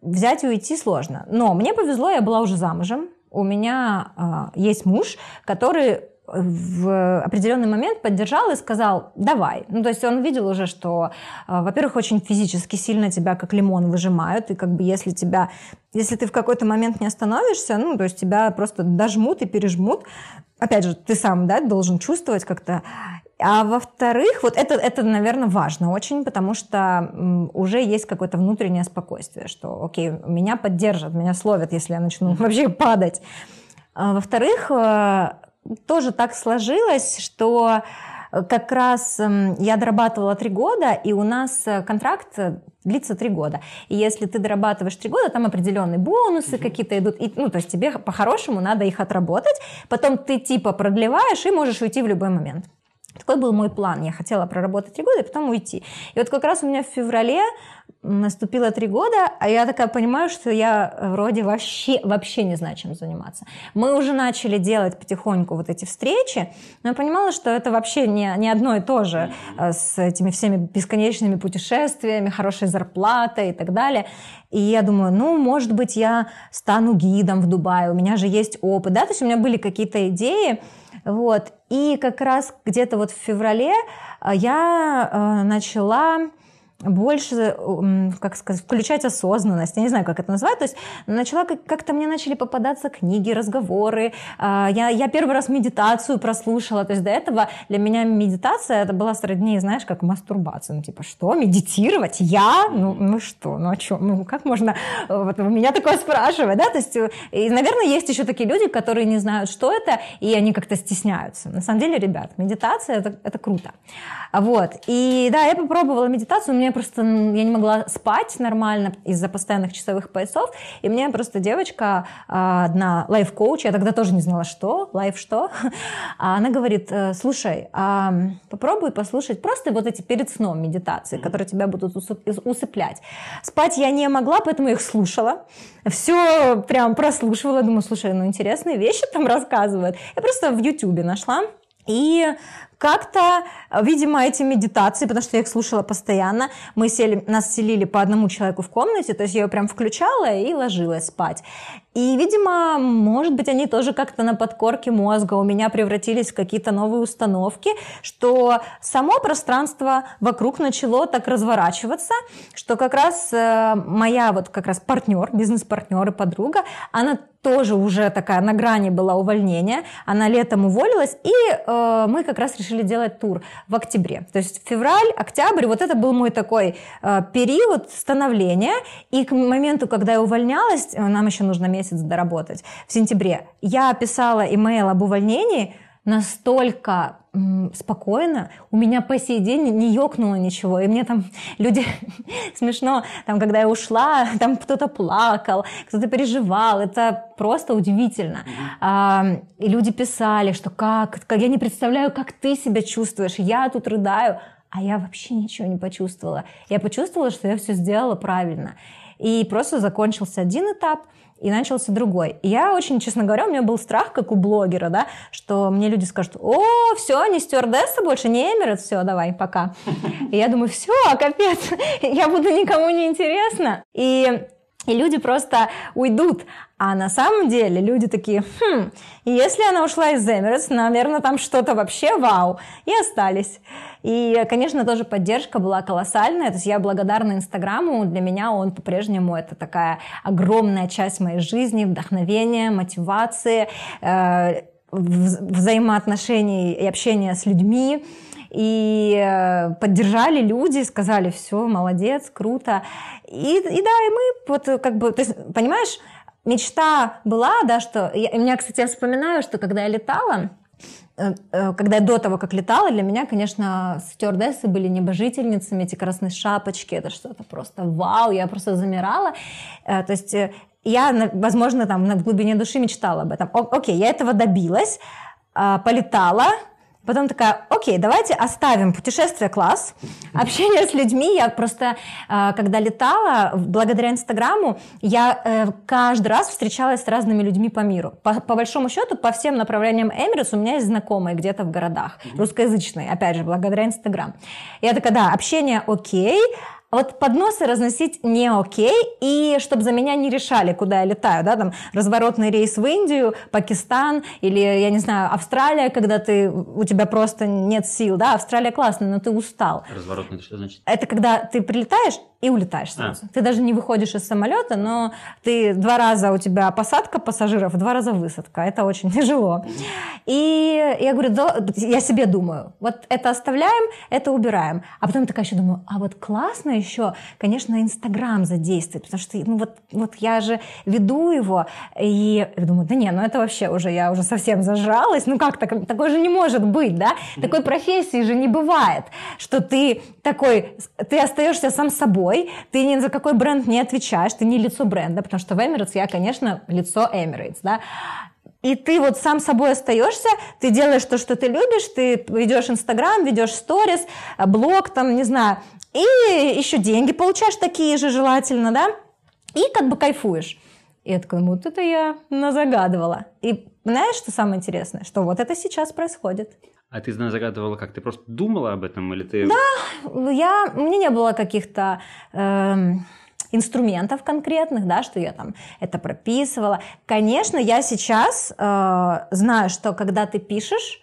взять и уйти сложно. Но мне повезло, я была уже замужем, у меня э, есть муж, который в определенный момент поддержал и сказал, давай. Ну, то есть он видел уже, что, а, во-первых, очень физически сильно тебя как лимон выжимают, и как бы если тебя, если ты в какой-то момент не остановишься, ну, то есть тебя просто дожмут и пережмут, опять же, ты сам, да, должен чувствовать как-то. А во-вторых, вот это, это, наверное, важно очень, потому что уже есть какое-то внутреннее спокойствие, что, окей, меня поддержат, меня словят, если я начну <laughs> вообще падать. А во-вторых, э, тоже так сложилось, что э, как раз эм, я дорабатывала три года, и у нас э, контракт э, длится три года. И если ты дорабатываешь три года, там определенные бонусы mm-hmm. какие-то идут. И, ну, то есть тебе по-хорошему надо их отработать. Потом ты типа продлеваешь и можешь уйти в любой момент. Такой был мой план. Я хотела проработать три года и потом уйти. И вот как раз у меня в феврале наступило три года, а я такая понимаю, что я вроде вообще, вообще не знаю, чем заниматься. Мы уже начали делать потихоньку вот эти встречи, но я понимала, что это вообще не, не одно и то же э, с этими всеми бесконечными путешествиями, хорошей зарплатой и так далее. И я думаю, ну, может быть, я стану гидом в Дубае, у меня же есть опыт, да, то есть у меня были какие-то идеи, вот. И как раз где-то вот в феврале э, я э, начала больше, как сказать, включать осознанность, я не знаю, как это назвать, то есть начала как-то мне начали попадаться книги, разговоры, а, я, я первый раз медитацию прослушала, то есть до этого для меня медитация это была сродни, знаешь, как мастурбация, ну типа, что, медитировать? Я? Ну, ну что, ну о чем, ну как можно, вот у меня такое спрашивать, да, то есть, и, наверное, есть еще такие люди, которые не знают, что это, и они как-то стесняются. На самом деле, ребят, медитация это, это круто. Вот, и да, я попробовала медитацию, мне просто, я не могла спать нормально из-за постоянных часовых поясов, и мне просто девочка, а, одна лайф-коуч, я тогда тоже не знала, что, лайф что, а она говорит, «Э, слушай, а попробуй послушать просто вот эти перед сном медитации, которые тебя будут усыплять. Спать я не могла, поэтому я их слушала, все прям прослушивала, думаю, слушай, ну интересные вещи там рассказывают. Я просто в Ютубе нашла, и как-то, видимо, эти медитации, потому что я их слушала постоянно, мы сели, нас селили по одному человеку в комнате, то есть я ее прям включала и ложилась спать. И, видимо, может быть, они тоже как-то на подкорке мозга у меня превратились в какие-то новые установки, что само пространство вокруг начало так разворачиваться, что как раз э, моя вот как раз партнер, бизнес-партнер и подруга, она тоже уже такая на грани была увольнения, она летом уволилась, и э, мы как раз решили делать тур в октябре. То есть февраль, октябрь, вот это был мой такой э, период становления, и к моменту, когда я увольнялась, э, нам еще нужно месяц доработать. В сентябре я писала имейл об увольнении настолько спокойно, у меня по сей день не ёкнуло ничего, и мне там люди <laughs> смешно, там, когда я ушла, там кто-то плакал, кто-то переживал, это просто удивительно. А, и люди писали, что как, как, я не представляю, как ты себя чувствуешь, я тут рыдаю, а я вообще ничего не почувствовала. Я почувствовала, что я все сделала правильно. И просто закончился один этап, и начался другой. Я очень, честно говоря, у меня был страх, как у блогера, да, что мне люди скажут, о, все, не стюардесса больше, не Эмират, все, давай, пока. И я думаю, все, капец, <laughs> я буду никому не интересна. И и люди просто уйдут. А на самом деле люди такие, хм, если она ушла из Emirates, наверное, там что-то вообще вау. И остались. И, конечно, тоже поддержка была колоссальная. То есть я благодарна Инстаграму. Для меня он по-прежнему это такая огромная часть моей жизни, вдохновения, мотивации, э, взаимоотношений и общения с людьми и э, поддержали люди, сказали, все, молодец, круто. И, и да, и мы вот как бы, то есть, понимаешь, мечта была, да, что... Я, у меня, кстати, я вспоминаю, что когда я летала, э, э, когда я до того, как летала, для меня, конечно, стюардессы были небожительницами, эти красные шапочки, это что-то просто вау, я просто замирала. То есть я, возможно, там в глубине души мечтала об этом. Окей, я этого добилась, полетала, Потом такая, окей, давайте оставим путешествие класс, общение с людьми. Я просто, э, когда летала, благодаря Инстаграму, я э, каждый раз встречалась с разными людьми по миру. По, по большому счету, по всем направлениям Эмирус у меня есть знакомые где-то в городах, русскоязычные, опять же, благодаря Инстаграм. Я такая, да, общение окей, вот подносы разносить не окей, и чтобы за меня не решали, куда я летаю, да, там разворотный рейс в Индию, Пакистан или, я не знаю, Австралия, когда ты, у тебя просто нет сил, да, Австралия классная, но ты устал. Разворотный, что значит? Это когда ты прилетаешь, и улетаешь а. сразу. А. Ты даже не выходишь из самолета, но ты два раза у тебя посадка пассажиров, два раза высадка. Это очень <laughs> тяжело. И я говорю, да, я себе думаю, вот это оставляем, это убираем. А потом такая еще думаю, а вот классно еще, конечно, Инстаграм задействовать, потому что ну вот, вот я же веду его, и думаю, да не, ну это вообще уже, я уже совсем зажралась, ну как так, такое же не может быть, да? Такой профессии же не бывает, что ты такой, ты остаешься сам собой, собой, ты ни за какой бренд не отвечаешь, ты не лицо бренда, потому что в Emirates я, конечно, лицо Emirates, да, и ты вот сам собой остаешься, ты делаешь то, что ты любишь, ты ведешь Инстаграм, ведешь сторис, блог, там, не знаю, и еще деньги получаешь такие же желательно, да, и как бы кайфуешь. И я ну вот это я назагадывала. И знаешь, что самое интересное? Что вот это сейчас происходит. А ты загадывала как? Ты просто думала об этом или ты... Да, я, у меня не было каких-то... Э, инструментов конкретных, да, что я там это прописывала. Конечно, я сейчас э, знаю, что когда ты пишешь,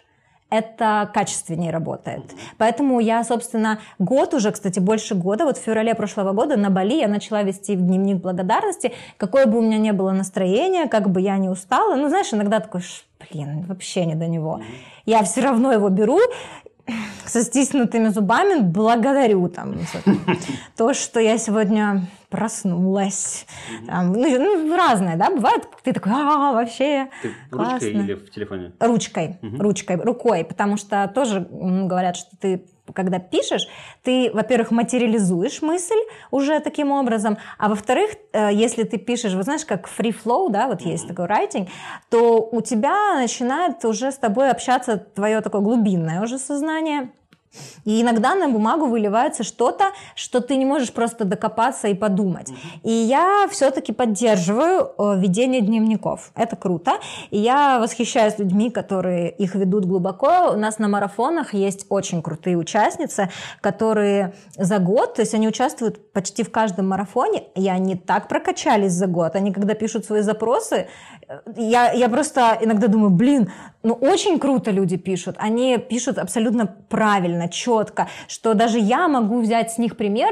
это качественнее работает. Поэтому я, собственно, год уже, кстати, больше года, вот в феврале прошлого года на Бали я начала вести дневник благодарности, какое бы у меня ни было настроение, как бы я не устала, ну, знаешь, иногда такой, блин, вообще не до него. Я все равно его беру со стиснутыми зубами благодарю там то, что я сегодня проснулась. Там, ну, ну, разное, да, бывает. Ты такой, а, вообще Ты классно. ручкой или в телефоне? Ручкой, угу. ручкой, рукой, потому что тоже говорят, что ты когда пишешь, ты, во-первых, материализуешь мысль уже таким образом, а во-вторых, э, если ты пишешь, вот знаешь, как free flow, да, вот есть такой writing, то у тебя начинает уже с тобой общаться твое такое глубинное уже сознание, и иногда на бумагу выливается что-то, что ты не можешь просто докопаться и подумать. И я все-таки поддерживаю э, ведение дневников. Это круто. И я восхищаюсь людьми, которые их ведут глубоко. У нас на марафонах есть очень крутые участницы, которые за год, то есть они участвуют почти в каждом марафоне, и они так прокачались за год. Они когда пишут свои запросы, э, я, я просто иногда думаю, блин, ну очень круто люди пишут. Они пишут абсолютно правильно четко, что даже я могу взять с них пример,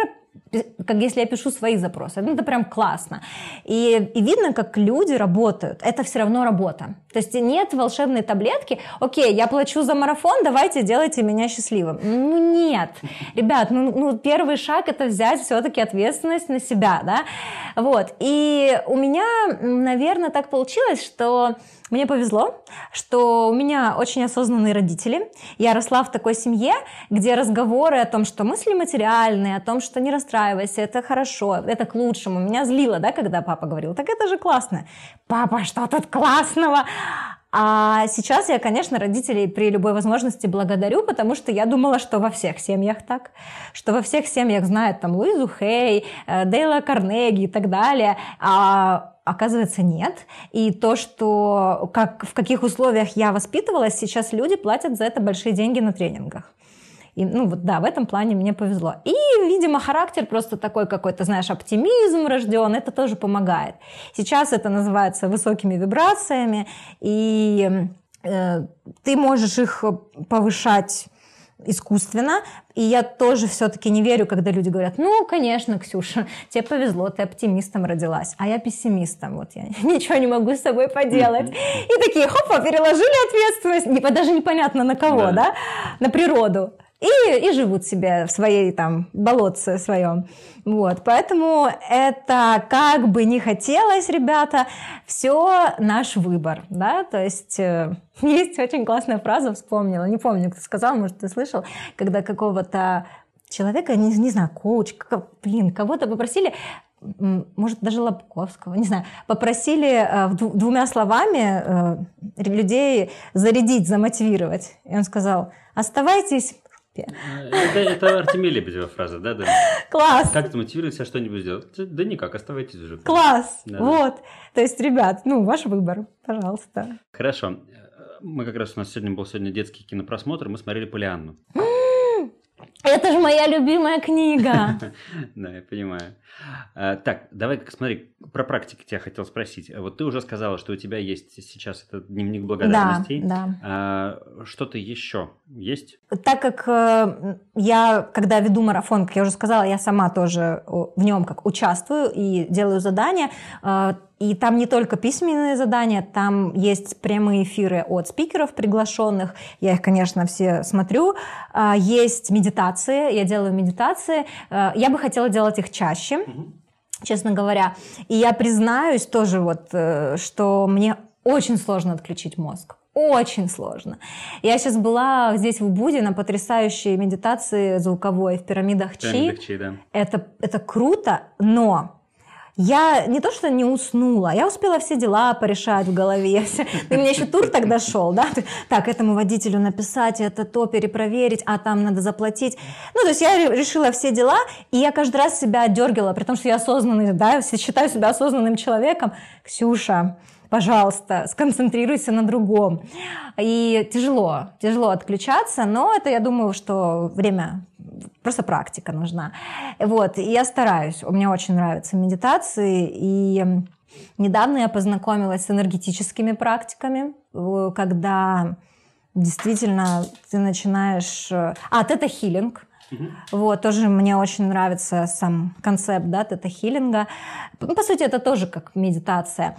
как если я пишу свои запросы. Ну, это прям классно. И, и видно, как люди работают. Это все равно работа. То есть нет волшебной таблетки. Окей, я плачу за марафон, давайте делайте меня счастливым. Ну нет. Ребят, ну, ну первый шаг это взять все-таки ответственность на себя, да. Вот. И у меня, наверное, так получилось, что мне повезло, что у меня очень осознанные родители. Я росла в такой семье, где разговоры о том, что мысли материальные, о том, что не расстраивайся, это хорошо, это к лучшему. Меня злило, да, когда папа говорил, так это же классно. Папа, что тут классного? А сейчас я, конечно, родителей при любой возможности благодарю, потому что я думала, что во всех семьях так, что во всех семьях знают там Луизу Хей, э, Дейла Карнеги и так далее, а оказывается нет. И то, что как, в каких условиях я воспитывалась, сейчас люди платят за это большие деньги на тренингах. И, ну вот да, в этом плане мне повезло. И, видимо, характер просто такой какой-то, знаешь, оптимизм рожден, это тоже помогает. Сейчас это называется высокими вибрациями, и э, ты можешь их повышать искусственно. И я тоже все-таки не верю, когда люди говорят, ну, конечно, Ксюша, тебе повезло, ты оптимистом родилась, а я пессимистом, вот я <laughs> ничего не могу с собой поделать. И такие, хопа, переложили ответственность, даже непонятно на кого, да, да? на природу и, и живут себе в своей там болотце своем. Вот, поэтому это как бы не хотелось, ребята, все наш выбор, да, то есть э, <laughs> есть очень классная фраза, вспомнила, не помню, кто сказал, может, ты слышал, когда какого-то человека, не, не знаю, коуч, как, блин, кого-то попросили может, даже Лобковского, не знаю, попросили э, двумя словами э, людей зарядить, замотивировать. И он сказал, оставайтесь принципе. Это, это Артемия Лебедева фраза, да, да? Класс! Как замотивировать себя что-нибудь сделать? Да никак, оставайтесь уже. Класс! Да, вот. Да. То есть, ребят, ну, ваш выбор, пожалуйста. Хорошо. Мы как раз, у нас сегодня был сегодня детский кинопросмотр, мы смотрели «Полианну». <gasps> Это же моя любимая книга. <laughs> Да, я понимаю. А, так, давай, смотри, про практики тебя хотел спросить. Вот ты уже сказала, что у тебя есть сейчас этот дневник благодарностей. Да, да. Что-то еще есть? Так как э, я, когда веду марафон, как я уже сказала, я сама тоже в нем как участвую и делаю задания, э, и там не только письменные задания, там есть прямые эфиры от спикеров приглашенных. Я их, конечно, все смотрю. А, есть медитации, я делаю медитации. А, я бы хотела делать их чаще, честно говоря. И я признаюсь тоже вот, э, что мне очень сложно отключить мозг. Очень сложно. Я сейчас была здесь в Убуде на потрясающей медитации звуковой в пирамидах Чи. Пирамидах Чи да. это, это круто, но я не то что не уснула, я успела все дела порешать в голове. У меня еще тур тогда шел, да? Так, этому водителю написать, это то перепроверить, а там надо заплатить. Ну, то есть я решила все дела, и я каждый раз себя отдергивала, при том, что я осознанный, да, считаю себя осознанным человеком. Ксюша, пожалуйста, сконцентрируйся на другом. И тяжело, тяжело отключаться, но это, я думаю, что время просто практика нужна. Вот, и я стараюсь, мне очень нравятся медитации, и недавно я познакомилась с энергетическими практиками, когда действительно ты начинаешь... Э, а, тета-хиллинг, вот, тоже мне очень нравится сам концепт, да, тета-хиллинга. Ну, по сути, это тоже как медитация.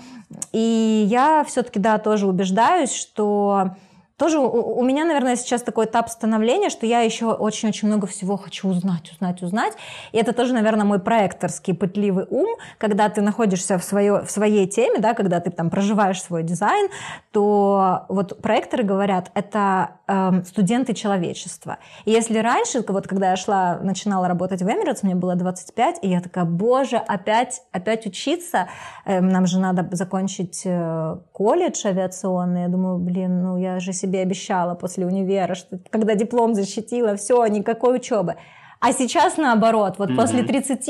И я все-таки, да, тоже убеждаюсь, что тоже у, у меня, наверное, сейчас такой этап становления, что я еще очень-очень много всего хочу узнать, узнать, узнать. И это тоже, наверное, мой проекторский пытливый ум, когда ты находишься в, свое, в своей теме, да, когда ты там проживаешь свой дизайн, то вот проекторы говорят, это э, студенты человечества. И если раньше, вот когда я шла, начинала работать в Emirates, мне было 25, и я такая, боже, опять, опять учиться, э, нам же надо закончить э, колледж авиационный. Я думаю, блин, ну я же себе обещала после универа, что когда диплом защитила, все, никакой учебы. А сейчас наоборот, вот mm-hmm. после 30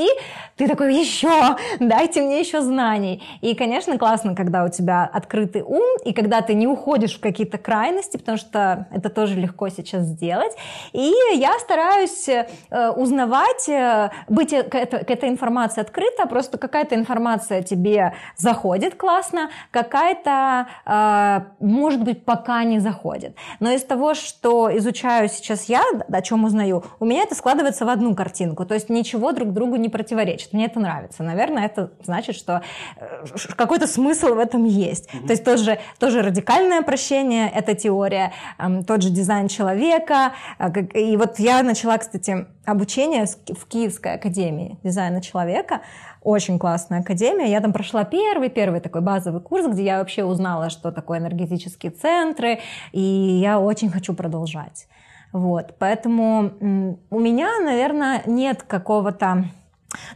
ты такой, еще, дайте мне еще знаний. И, конечно, классно, когда у тебя открытый ум, и когда ты не уходишь в какие-то крайности, потому что это тоже легко сейчас сделать. И я стараюсь э, узнавать, э, быть к, это, к этой информации открыта, просто какая-то информация тебе заходит классно, какая-то, э, может быть, пока не заходит. Но из того, что изучаю сейчас я, о чем узнаю, у меня это складывается складывается в одну картинку, то есть ничего друг другу не противоречит. Мне это нравится. Наверное, это значит, что э, какой-то смысл в этом есть. Mm-hmm. То есть тоже, тоже радикальное прощение, это теория, эм, тот же дизайн человека. Э, и вот я начала, кстати, обучение в Киевской академии дизайна человека. Очень классная академия. Я там прошла первый, первый такой базовый курс, где я вообще узнала, что такое энергетические центры, и я очень хочу продолжать. Вот, поэтому у меня, наверное, нет какого-то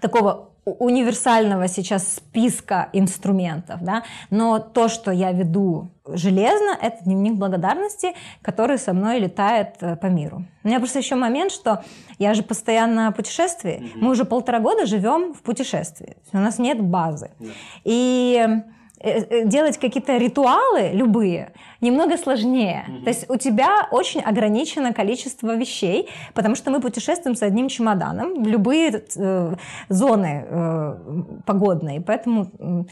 такого универсального сейчас списка инструментов, да, но то, что я веду железно, это дневник благодарности, который со мной летает э, по миру. У меня просто еще момент, что я же постоянно путешествие, mm-hmm. мы уже полтора года живем в путешествии, у нас нет базы. Yeah. И делать какие-то ритуалы любые немного сложнее. Mm-hmm. То есть у тебя очень ограничено количество вещей, потому что мы путешествуем с одним чемоданом в любые э, зоны э, погодные, поэтому э,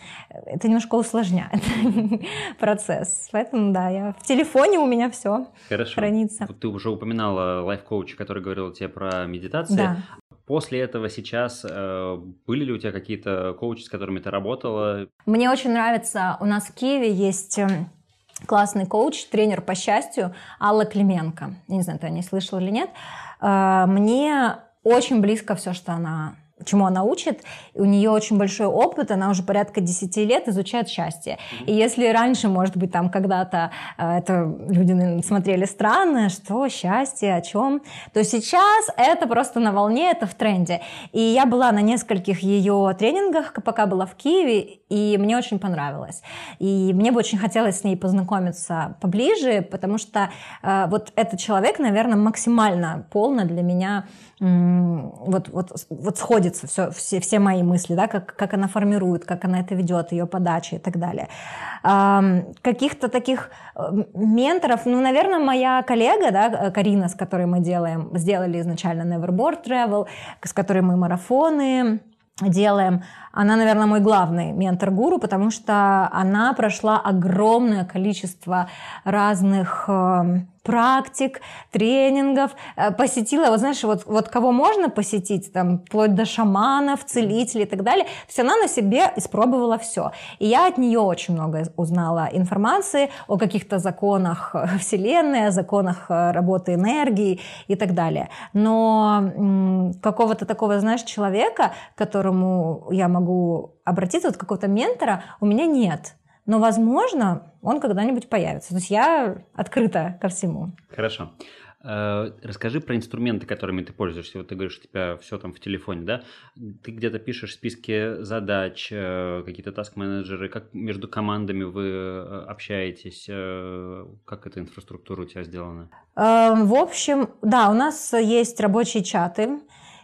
это немножко усложняет <laughs> процесс. Поэтому да, я в телефоне у меня все хранится. Ты уже упоминала лайф-коуча, который говорил тебе про медитацию. Да. После этого сейчас э, были ли у тебя какие-то коучи, с которыми ты работала? Мне очень нравится, у нас в Киеве есть эм, классный коуч, тренер по счастью Алла Клименко. Не знаю, ты о ней слышал или нет. Э, мне очень близко все, что она чему она учит. У нее очень большой опыт, она уже порядка 10 лет изучает счастье. И если раньше, может быть, там когда-то э, это люди смотрели странно, что счастье, о чем, то сейчас это просто на волне, это в тренде. И я была на нескольких ее тренингах, пока была в Киеве, и мне очень понравилось. И мне бы очень хотелось с ней познакомиться поближе, потому что э, вот этот человек, наверное, максимально полно для меня вот, вот, вот сходится все, все, все мои мысли, да, как, как она формирует, как она это ведет, ее подача и так далее. Каких-то таких э, менторов, ну, наверное, моя коллега, да, Карина, с которой мы делаем, сделали изначально Neverboard Travel, с которой мы марафоны делаем, она, наверное, мой главный ментор-гуру, потому что она прошла огромное количество разных эм, практик, тренингов, э, посетила, вот знаешь, вот, вот кого можно посетить, там, вплоть до шаманов, целителей и так далее, есть она на себе испробовала все. И я от нее очень много узнала информации о каких-то законах э, Вселенной, о законах э, работы энергии и так далее. Но какого-то такого, знаешь, человека, которому я могу обратиться, вот какого-то ментора, у меня нет. Но, возможно, он когда-нибудь появится. То есть я открыта ко всему. Хорошо. Э, расскажи про инструменты, которыми ты пользуешься. Вот ты говоришь, у тебя все там в телефоне, да? Ты где-то пишешь списки задач, э, какие-то таск-менеджеры, как между командами вы э, общаетесь, как эта инфраструктура у тебя сделана? Эм, в общем, да, у нас есть рабочие чаты,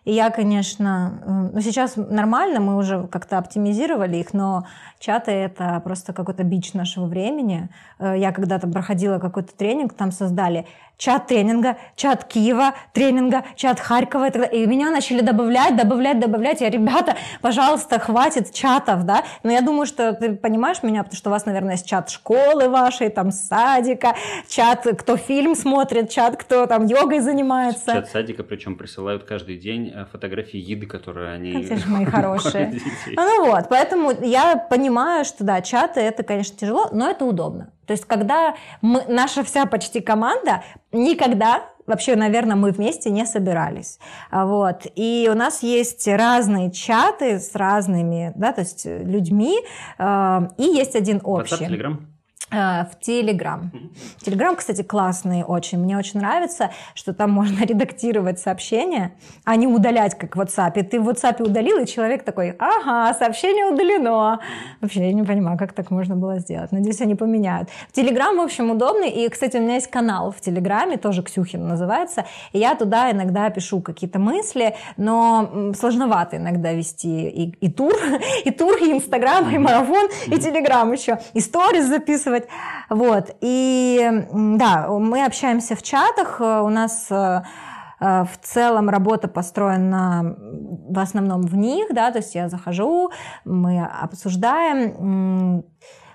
и я, конечно, ну сейчас нормально, мы уже как-то оптимизировали их, но чаты это просто какой-то бич нашего времени. Я когда-то проходила какой-то тренинг, там создали чат тренинга, чат Киева тренинга, чат Харькова и так далее. И меня начали добавлять, добавлять, добавлять. Я, ребята, пожалуйста, хватит чатов, да. Но я думаю, что ты понимаешь меня, потому что у вас, наверное, есть чат школы вашей, там, садика, чат, кто фильм смотрит, чат, кто там йогой занимается. Чат садика, причем присылают каждый день э, фотографии еды, которые они... Какие же <laughs> мои хорошие. Ну вот, поэтому я понимаю, что да, чаты это, конечно, тяжело, но это удобно. То есть, когда мы, наша вся почти команда никогда вообще, наверное, мы вместе не собирались. А вот. И у нас есть разные чаты с разными, да, то есть людьми, э, и есть один общий. WhatsApp, Telegram? Э, в Телеграм. Телеграм, кстати, классный очень. Мне очень нравится, что там можно <laughs> редактировать сообщения, а не удалять, как в WhatsApp. И ты в WhatsApp удалил, и человек такой, ага, сообщение удалено. Вообще, я не понимаю, как так можно было сделать. Надеюсь, они поменяют. В Телеграм, в общем, удобный. И, кстати, у меня есть канал в Телеграме, тоже Ксюхин называется. И я туда иногда пишу какие-то мысли, но сложновато иногда вести и, и тур, <laughs> и тур, и Инстаграм, и марафон, и Телеграм еще. И сторис записывать записывать. Вот. И да, мы общаемся в чатах, у нас э, э, в целом работа построена в основном в них, да, то есть я захожу, мы обсуждаем.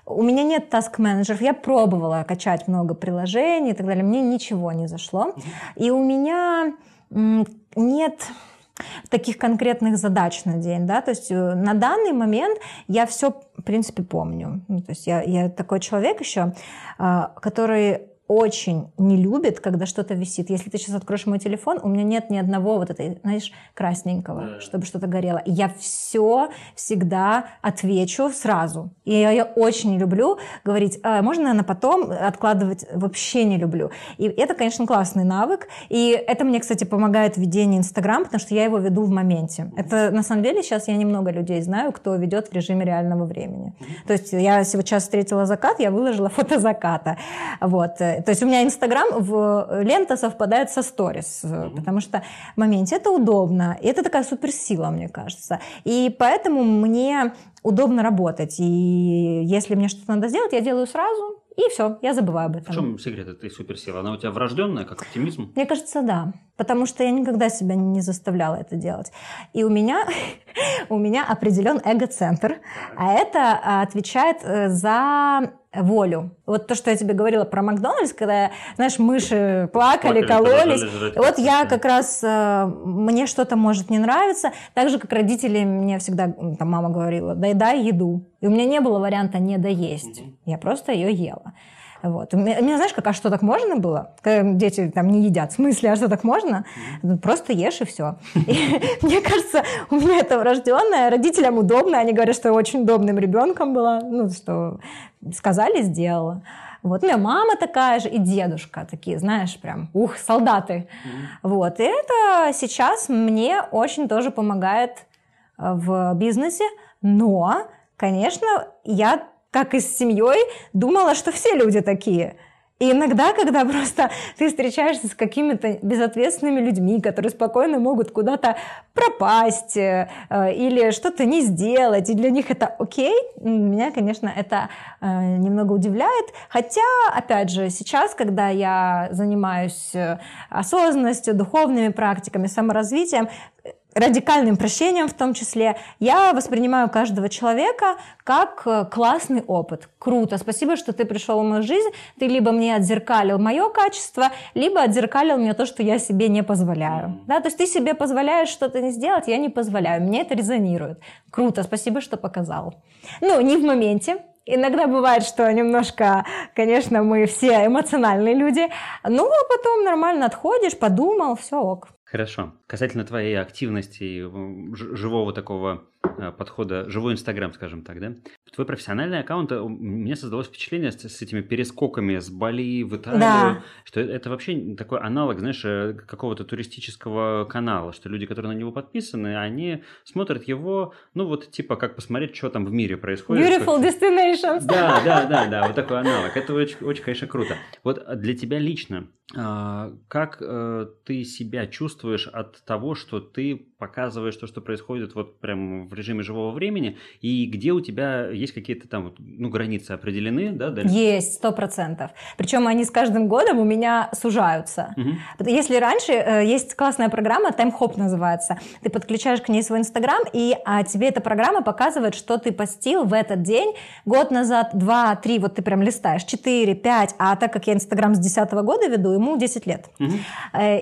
У меня нет таск-менеджеров, я пробовала качать много приложений и так далее, мне ничего не зашло. И у меня нет таких конкретных задач на день, да, то есть э, на данный момент я все, в принципе, помню. Ну, то есть я, я такой человек еще, а, который очень не любит, когда что-то висит. Если ты сейчас откроешь мой телефон, у меня нет ни одного вот этой, знаешь, красненького, да. чтобы что-то горело. Я все всегда отвечу сразу. И я, я очень не люблю говорить, а, можно на потом откладывать, вообще не люблю. И это, конечно, классный навык. И это мне, кстати, помогает в ведении Инстаграм, потому что я его веду в моменте. Это, на самом деле, сейчас я немного людей знаю, кто ведет в режиме реального времени. То есть я сейчас встретила закат, я выложила <laughs> фото заката. Вот то есть у меня Инстаграм в лента совпадает со сторис, mm-hmm. потому что в моменте это удобно, и это такая суперсила, мне кажется. И поэтому мне удобно работать. И если мне что-то надо сделать, я делаю сразу, и все, я забываю об этом. В чем секрет этой суперсилы? Она у тебя врожденная, как оптимизм? Мне кажется, да. Потому что я никогда себя не заставляла это делать. И у меня, <laughs> у меня определен эго-центр, а это а, отвечает э, за волю. Вот то, что я тебе говорила про Макдональдс, когда, знаешь, мыши плакали, плакали кололись. Вот я как раз, э, мне что-то может не нравиться, так же, как родители мне всегда, там мама говорила, дай дай еду. И у меня не было варианта не доесть. Угу. Я просто ее ела. Вот. Меня, знаешь, как, а что так можно было? Когда дети там не едят. В смысле, а что так можно? Mm-hmm. Просто ешь и все. И, <laughs> мне кажется, у меня это врожденное. Родителям удобно. Они говорят, что я очень удобным ребенком была. Ну, что сказали, сделала. Вот у меня мама такая же и дедушка такие, знаешь, прям, ух, солдаты. Mm-hmm. Вот. И это сейчас мне очень тоже помогает э, в бизнесе. Но, конечно, я как и с семьей, думала, что все люди такие. И иногда, когда <laughs> просто ты встречаешься с какими-то безответственными людьми, которые спокойно могут куда-то пропасть э, или что-то не сделать, и для них это окей, меня, конечно, это э, немного удивляет. Хотя, опять же, сейчас, когда я занимаюсь э, осознанностью, духовными практиками, саморазвитием, радикальным прощением в том числе, я воспринимаю каждого человека как э, классный опыт. Круто, спасибо, что ты пришел в мою жизнь, ты либо мне отзеркалил мое качество, либо отзеркалил мне то, что я себе не позволяю. Да, то есть ты себе позволяешь что-то не сделать, я не позволяю, мне это резонирует. Круто, спасибо, что показал. Ну, не в моменте, Иногда бывает, что немножко, конечно, мы все эмоциональные люди, но потом нормально отходишь, подумал, все ок. Хорошо. Касательно твоей активности, живого такого э, подхода, живой Инстаграм, скажем так, да? Твой профессиональный аккаунт, э, у меня создалось впечатление с, с этими перескоками с Бали в Италию, да. что это вообще такой аналог, знаешь, э, какого-то туристического канала, что люди, которые на него подписаны, они смотрят его, ну вот типа как посмотреть, что там в мире происходит. Beautiful destinations. Да, <laughs> да, да, да, вот такой аналог. Это очень, очень конечно, круто. Вот для тебя лично, а, как ты себя чувствуешь от того, что ты показываешь то, что происходит вот прям в режиме живого времени, и где у тебя есть какие-то там ну, границы определены, да? Дальше? Есть, сто процентов. Причем они с каждым годом у меня сужаются. Угу. Если раньше э, есть классная программа, TimeHop называется, ты подключаешь к ней свой Инстаграм, и а, тебе эта программа показывает, что ты постил в этот день, год назад, два, три, вот ты прям листаешь, четыре, пять, а так как я Инстаграм с десятого года веду, ему 10 лет. Угу.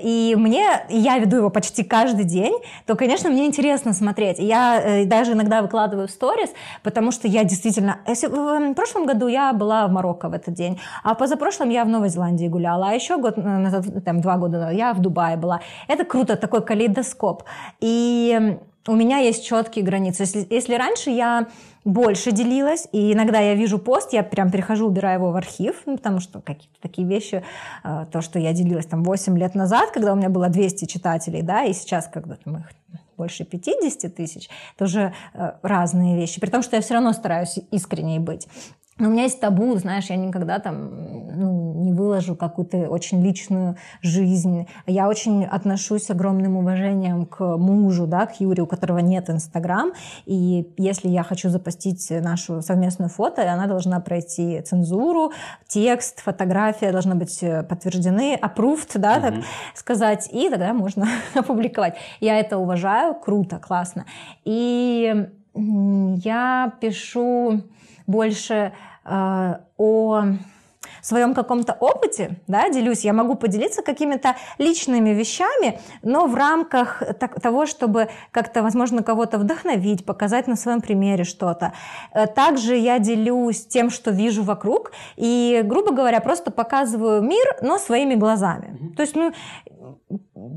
И мне, я веду его почти каждый день, то, конечно, мне интересно смотреть. Я э, даже иногда выкладываю в сторис, потому что я действительно... В прошлом году я была в Марокко в этот день, а позапрошлом я в Новой Зеландии гуляла, а еще год назад, там, два года назад я в Дубае была. Это круто, такой калейдоскоп. И у меня есть четкие границы. Если, если раньше я больше делилась, и иногда я вижу пост, я прям перехожу, убираю его в архив, ну, потому что какие-то такие вещи, э, то, что я делилась там 8 лет назад, когда у меня было 200 читателей, да, и сейчас когда там их больше 50 тысяч, это уже э, разные вещи, при том, что я все равно стараюсь искренней быть. Но у меня есть табу, знаешь, я никогда там ну, не выложу какую-то очень личную жизнь. Я очень отношусь с огромным уважением к мужу, да, к Юрию, у которого нет Инстаграм. И если я хочу запостить нашу совместную фото, она должна пройти цензуру, текст, фотография должны быть подтверждены, approved, да, mm-hmm. так сказать, и тогда можно <laughs> опубликовать. Я это уважаю, круто, классно. И я пишу больше э, о своем каком-то опыте, да, делюсь, я могу поделиться какими-то личными вещами, но в рамках так, того, чтобы как-то, возможно, кого-то вдохновить, показать на своем примере что-то. Э, также я делюсь тем, что вижу вокруг, и, грубо говоря, просто показываю мир, но своими глазами. То есть, ну,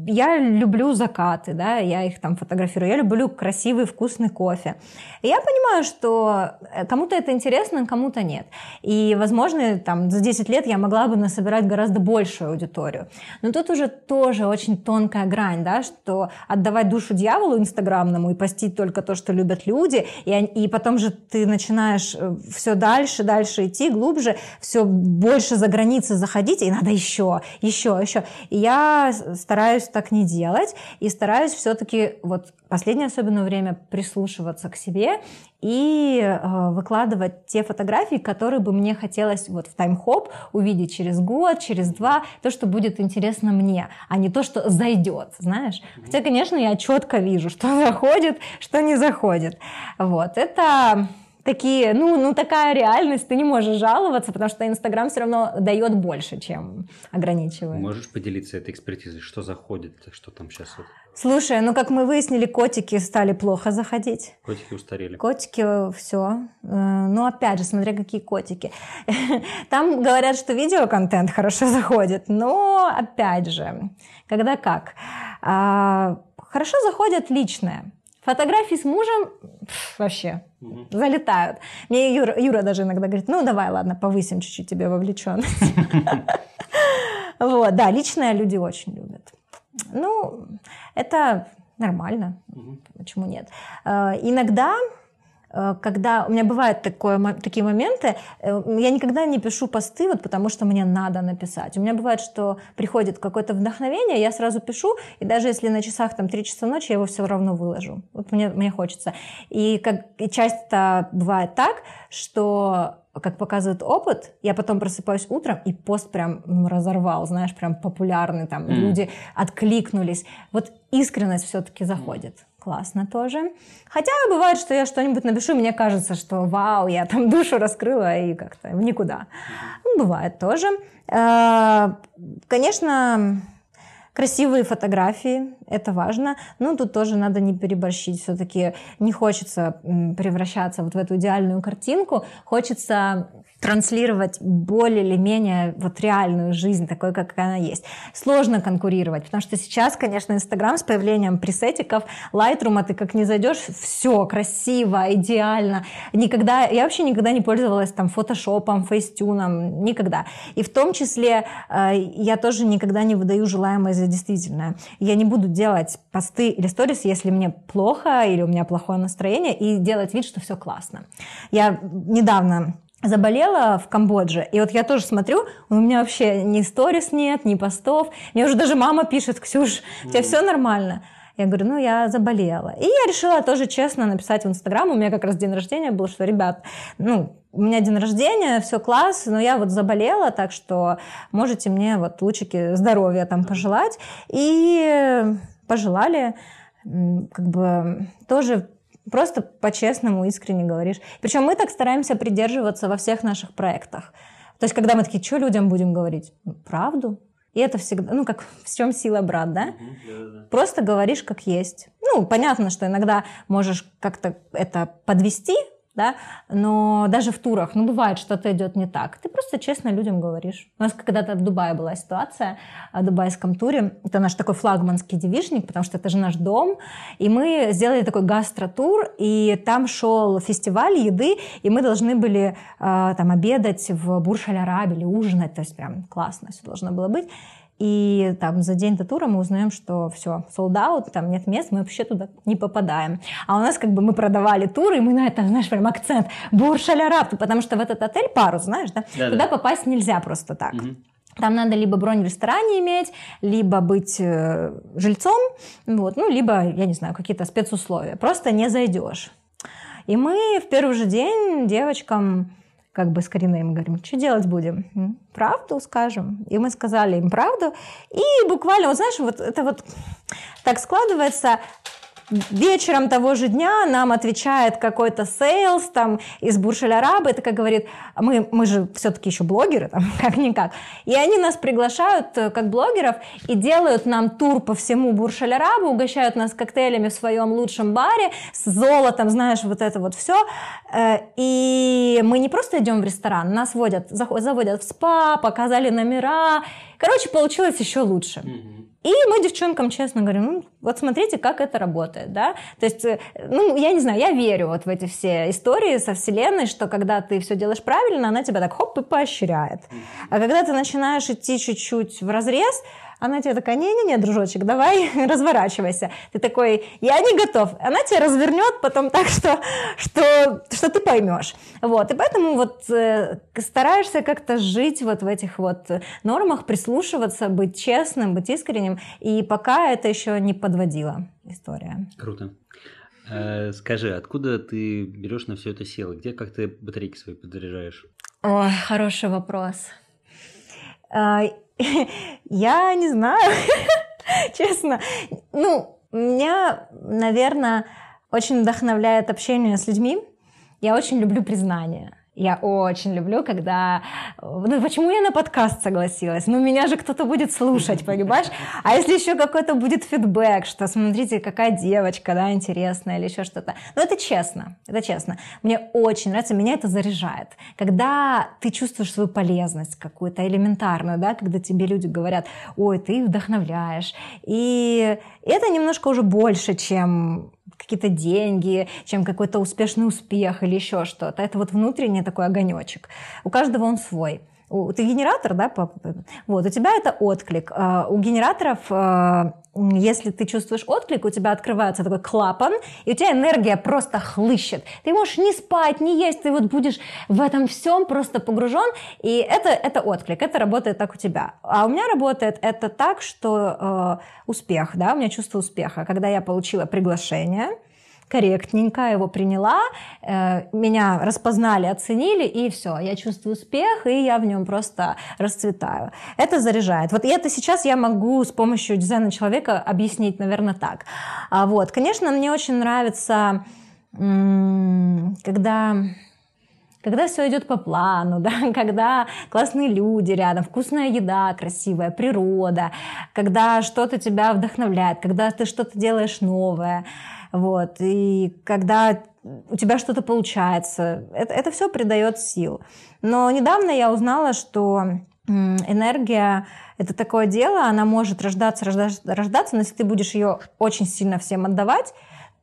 я люблю закаты, да, я их там фотографирую, я люблю красивый вкусный кофе. И я понимаю, что э, кому-то это интересно, кому-то нет. И, возможно, там за 10 лет я могла бы насобирать гораздо большую аудиторию. Но тут уже тоже очень тонкая грань, да, что отдавать душу дьяволу инстаграмному и постить только то, что любят люди, и, и потом же ты начинаешь э, все дальше, дальше идти, глубже, все больше за границы заходить, и надо еще, еще, еще. И я стараюсь так не делать и стараюсь все-таки вот последнее особенно время прислушиваться к себе и э, выкладывать те фотографии, которые бы мне хотелось вот в тайм-хоп увидеть через год, через два, то, что будет интересно мне, а не то, что зайдет, знаешь. Хотя, конечно, я четко вижу, что заходит, что не заходит. Вот, это такие, ну, ну такая реальность, ты не можешь жаловаться, потому что Инстаграм все равно дает больше, чем ограничивает. Можешь поделиться этой экспертизой, что заходит, что там сейчас? Вот? Слушай, ну как мы выяснили, котики стали плохо заходить. Котики устарели. Котики, все. Э, ну опять же, смотря какие котики. <laughs> Там говорят, что видеоконтент хорошо <laughs> заходит, но опять же, когда как. А, хорошо заходит личное. Фотографии с мужем пф, вообще угу. залетают. Мне Юра, Юра даже иногда говорит, ну давай, ладно, повысим чуть-чуть тебе вовлеченность. <laughs> Вот, да, личное люди очень любят. Ну, это нормально. Почему нет? Э, иногда когда у меня бывают такое, такие моменты, э, я никогда не пишу посты, вот потому что мне надо написать. У меня бывает, что приходит какое-то вдохновение, я сразу пишу, и даже если на часах там 3 часа ночи, я его все равно выложу. Вот мне, мне хочется. И, как, и часто бывает так, что как показывает опыт, я потом просыпаюсь утром, и пост прям ну, разорвал, знаешь, прям популярный, там mm. люди откликнулись. Вот искренность все-таки заходит классно тоже. Хотя бывает, что я что-нибудь напишу, мне кажется, что вау, я там <laughs> душу раскрыла и как-то никуда. Ну, бывает тоже. Э, конечно, красивые фотографии, это важно. Но тут тоже надо не переборщить. Все-таки не хочется превращаться вот в эту идеальную картинку. Хочется транслировать более или менее вот реальную жизнь, такой, как она есть. Сложно конкурировать, потому что сейчас, конечно, Инстаграм с появлением пресетиков, Lightroom, ты как не зайдешь, все красиво, идеально. Никогда, я вообще никогда не пользовалась там фотошопом, фейстюном, никогда. И в том числе э, я тоже никогда не выдаю желаемое за действительное. Я не буду делать посты или сторис, если мне плохо или у меня плохое настроение, и делать вид, что все классно. Я недавно заболела в Камбодже, и вот я тоже смотрю, у меня вообще ни сторис нет, ни постов, мне уже даже мама пишет, Ксюш, у тебя все нормально? Я говорю, ну, я заболела. И я решила тоже честно написать в Инстаграм, у меня как раз день рождения был, что, ребят, ну, у меня день рождения, все класс, но я вот заболела, так что можете мне вот лучики здоровья там пожелать. И пожелали, как бы тоже Просто по-честному, искренне говоришь. Причем мы так стараемся придерживаться во всех наших проектах. То есть, когда мы такие, что людям будем говорить? Ну, правду. И это всегда, ну, как в чем сила брат, да? Просто говоришь как есть. Ну, понятно, что иногда можешь как-то это подвести, да, но даже в турах, ну, бывает, что-то идет не так. Ты просто честно людям говоришь. У нас когда-то в Дубае была ситуация, в дубайском туре, это наш такой флагманский девишник, потому что это же наш дом, и мы сделали такой гастротур, и там шел фестиваль еды, и мы должны были э, там обедать в Бурж-Аль-Араб или ужинать, то есть прям классно все должно было быть. И там за день до тура мы узнаем, что все, sold out, там нет мест, мы вообще туда не попадаем. А у нас как бы мы продавали туры, и мы на это, знаешь, прям акцент, бурж потому что в этот отель пару, знаешь, да, да туда да. попасть нельзя просто так. Угу. Там надо либо бронь в ресторане иметь, либо быть э, жильцом, вот, ну, либо, я не знаю, какие-то спецусловия. Просто не зайдешь. И мы в первый же день девочкам как бы с мы говорим, что делать будем? Правду скажем. И мы сказали им правду. И буквально, вот знаешь, вот это вот так складывается, вечером того же дня нам отвечает какой-то sales там из Бурдж-аль-Араба, и такая говорит, мы, мы же все-таки еще блогеры, там, <laughs> как-никак. И они нас приглашают э, как блогеров и делают нам тур по всему Бурж-Аль-Арабу, угощают нас коктейлями в своем лучшем баре с золотом, знаешь, вот это вот все. Э, и мы не просто идем в ресторан, нас водят, заводят в спа, показали номера. Короче, получилось еще лучше. И мы девчонкам честно говорим, ну, вот смотрите, как это работает, да. То есть, э, ну, я не знаю, я верю вот в эти все истории со Вселенной, что когда ты все делаешь правильно, она тебя так хоп и поощряет. А когда ты начинаешь идти чуть-чуть в разрез, она тебе такая, не-не-не, дружочек, давай <laughs> разворачивайся. Ты такой, я не готов. Она тебя развернет потом так, что, что, что ты поймешь. Вот. И поэтому вот э, стараешься как-то жить вот в этих вот нормах, прислушиваться, быть честным, быть искренним. И пока это еще не подводила история. Круто. Э, скажи, откуда ты берешь на все это силы? Где, как ты батарейки свои подзаряжаешь? Ой, хороший вопрос. Я не знаю, <laughs> честно. Ну, меня, наверное, очень вдохновляет общение с людьми. Я очень люблю признание. Я очень люблю, когда... Ну, почему я на подкаст согласилась? Ну, меня же кто-то будет слушать, понимаешь? А если еще какой-то будет фидбэк, что смотрите, какая девочка, да, интересная или еще что-то. Ну, это честно, это честно. Мне очень нравится, меня это заряжает. Когда ты чувствуешь свою полезность какую-то элементарную, да, когда тебе люди говорят, ой, ты вдохновляешь. И это немножко уже больше, чем какие-то деньги, чем какой-то успешный успех или еще что-то. Это вот внутренний такой огонечек. У каждого он свой. Ты генератор, да? Вот, у тебя это отклик. А, у генераторов, а, если ты чувствуешь отклик, у тебя открывается такой клапан, и у тебя энергия просто хлыщет. Ты можешь не спать, не есть, ты вот будешь в этом всем просто погружен, и это, это отклик, это работает так у тебя. А у меня работает это так, что э, успех, да, у меня чувство успеха. Когда я получила приглашение, корректненько его приняла, э, меня распознали, оценили, и все, я чувствую успех, и я в нем просто расцветаю. Это заряжает. Вот и это сейчас я могу с помощью дизайна человека объяснить, наверное, так. А вот, конечно, мне очень нравится, когда когда все идет по плану, <laughs> да, когда классные люди рядом, вкусная еда, красивая природа, когда что-то тебя вдохновляет, когда ты что-то делаешь новое, вот, и когда у тебя что-то получается, это, это все придает сил. Но недавно я узнала, что энергия – это такое дело, она может рождаться, рождаться, рождаться, но если ты будешь ее очень сильно всем отдавать,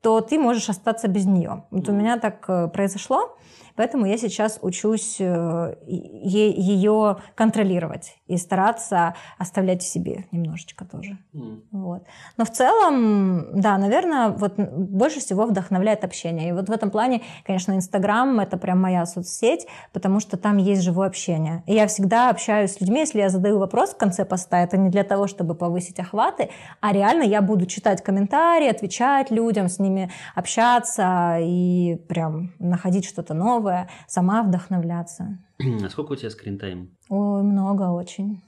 то ты можешь остаться без нее. Вот у меня так э, произошло. Поэтому я сейчас учусь э, ее контролировать и стараться оставлять в себе немножечко тоже. Mm. Вот. Но в целом, да, наверное, вот больше всего вдохновляет общение. И вот в этом плане, конечно, Инстаграм — это прям моя соцсеть, потому что там есть живое общение. И я всегда общаюсь с людьми, если я задаю вопрос в конце поста, это не для того, чтобы повысить охваты, а реально я буду читать комментарии, отвечать людям, с ними общаться и прям находить что-то новое новое, сама вдохновляться. А сколько у тебя скринтайм? Ой, много очень.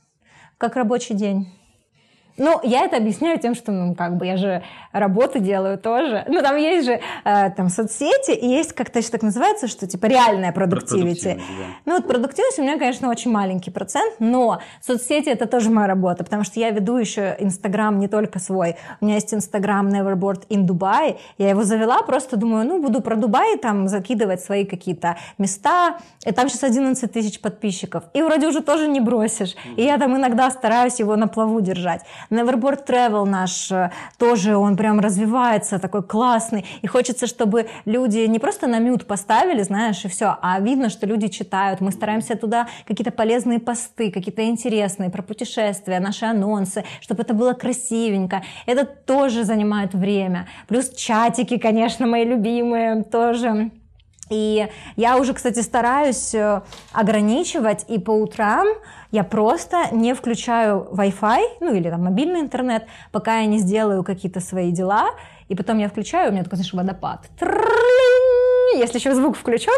Как рабочий день. Ну, я это объясняю тем, что, ну, как бы, я же работу делаю тоже. Ну, там есть же э, там соцсети, и есть как-то еще так называется, что, типа, реальная продуктивити. Да. Ну, вот продуктивность у меня, конечно, очень маленький процент, но соцсети — это тоже моя работа, потому что я веду еще Инстаграм не только свой. У меня есть Инстаграм Neverboard in Dubai. Я его завела, просто думаю, ну, буду про Дубай там закидывать свои какие-то места. И там сейчас 11 тысяч подписчиков. И вроде уже тоже не бросишь. И я там иногда стараюсь его на плаву держать. Neverboard Travel наш э, тоже, он прям развивается, такой классный. И хочется, чтобы люди не просто на мют поставили, знаешь, и все, а видно, что люди читают. Мы стараемся туда какие-то полезные посты, какие-то интересные про путешествия, наши анонсы, чтобы это было красивенько. Это тоже занимает время. Плюс чатики, конечно, мои любимые тоже. И я уже, кстати, стараюсь э, ограничивать, и по утрам я просто не включаю Wi-Fi, ну или там мобильный интернет, пока я не сделаю какие-то свои дела, и потом я включаю, у меня такой, знаешь, водопад. Если еще звук включен,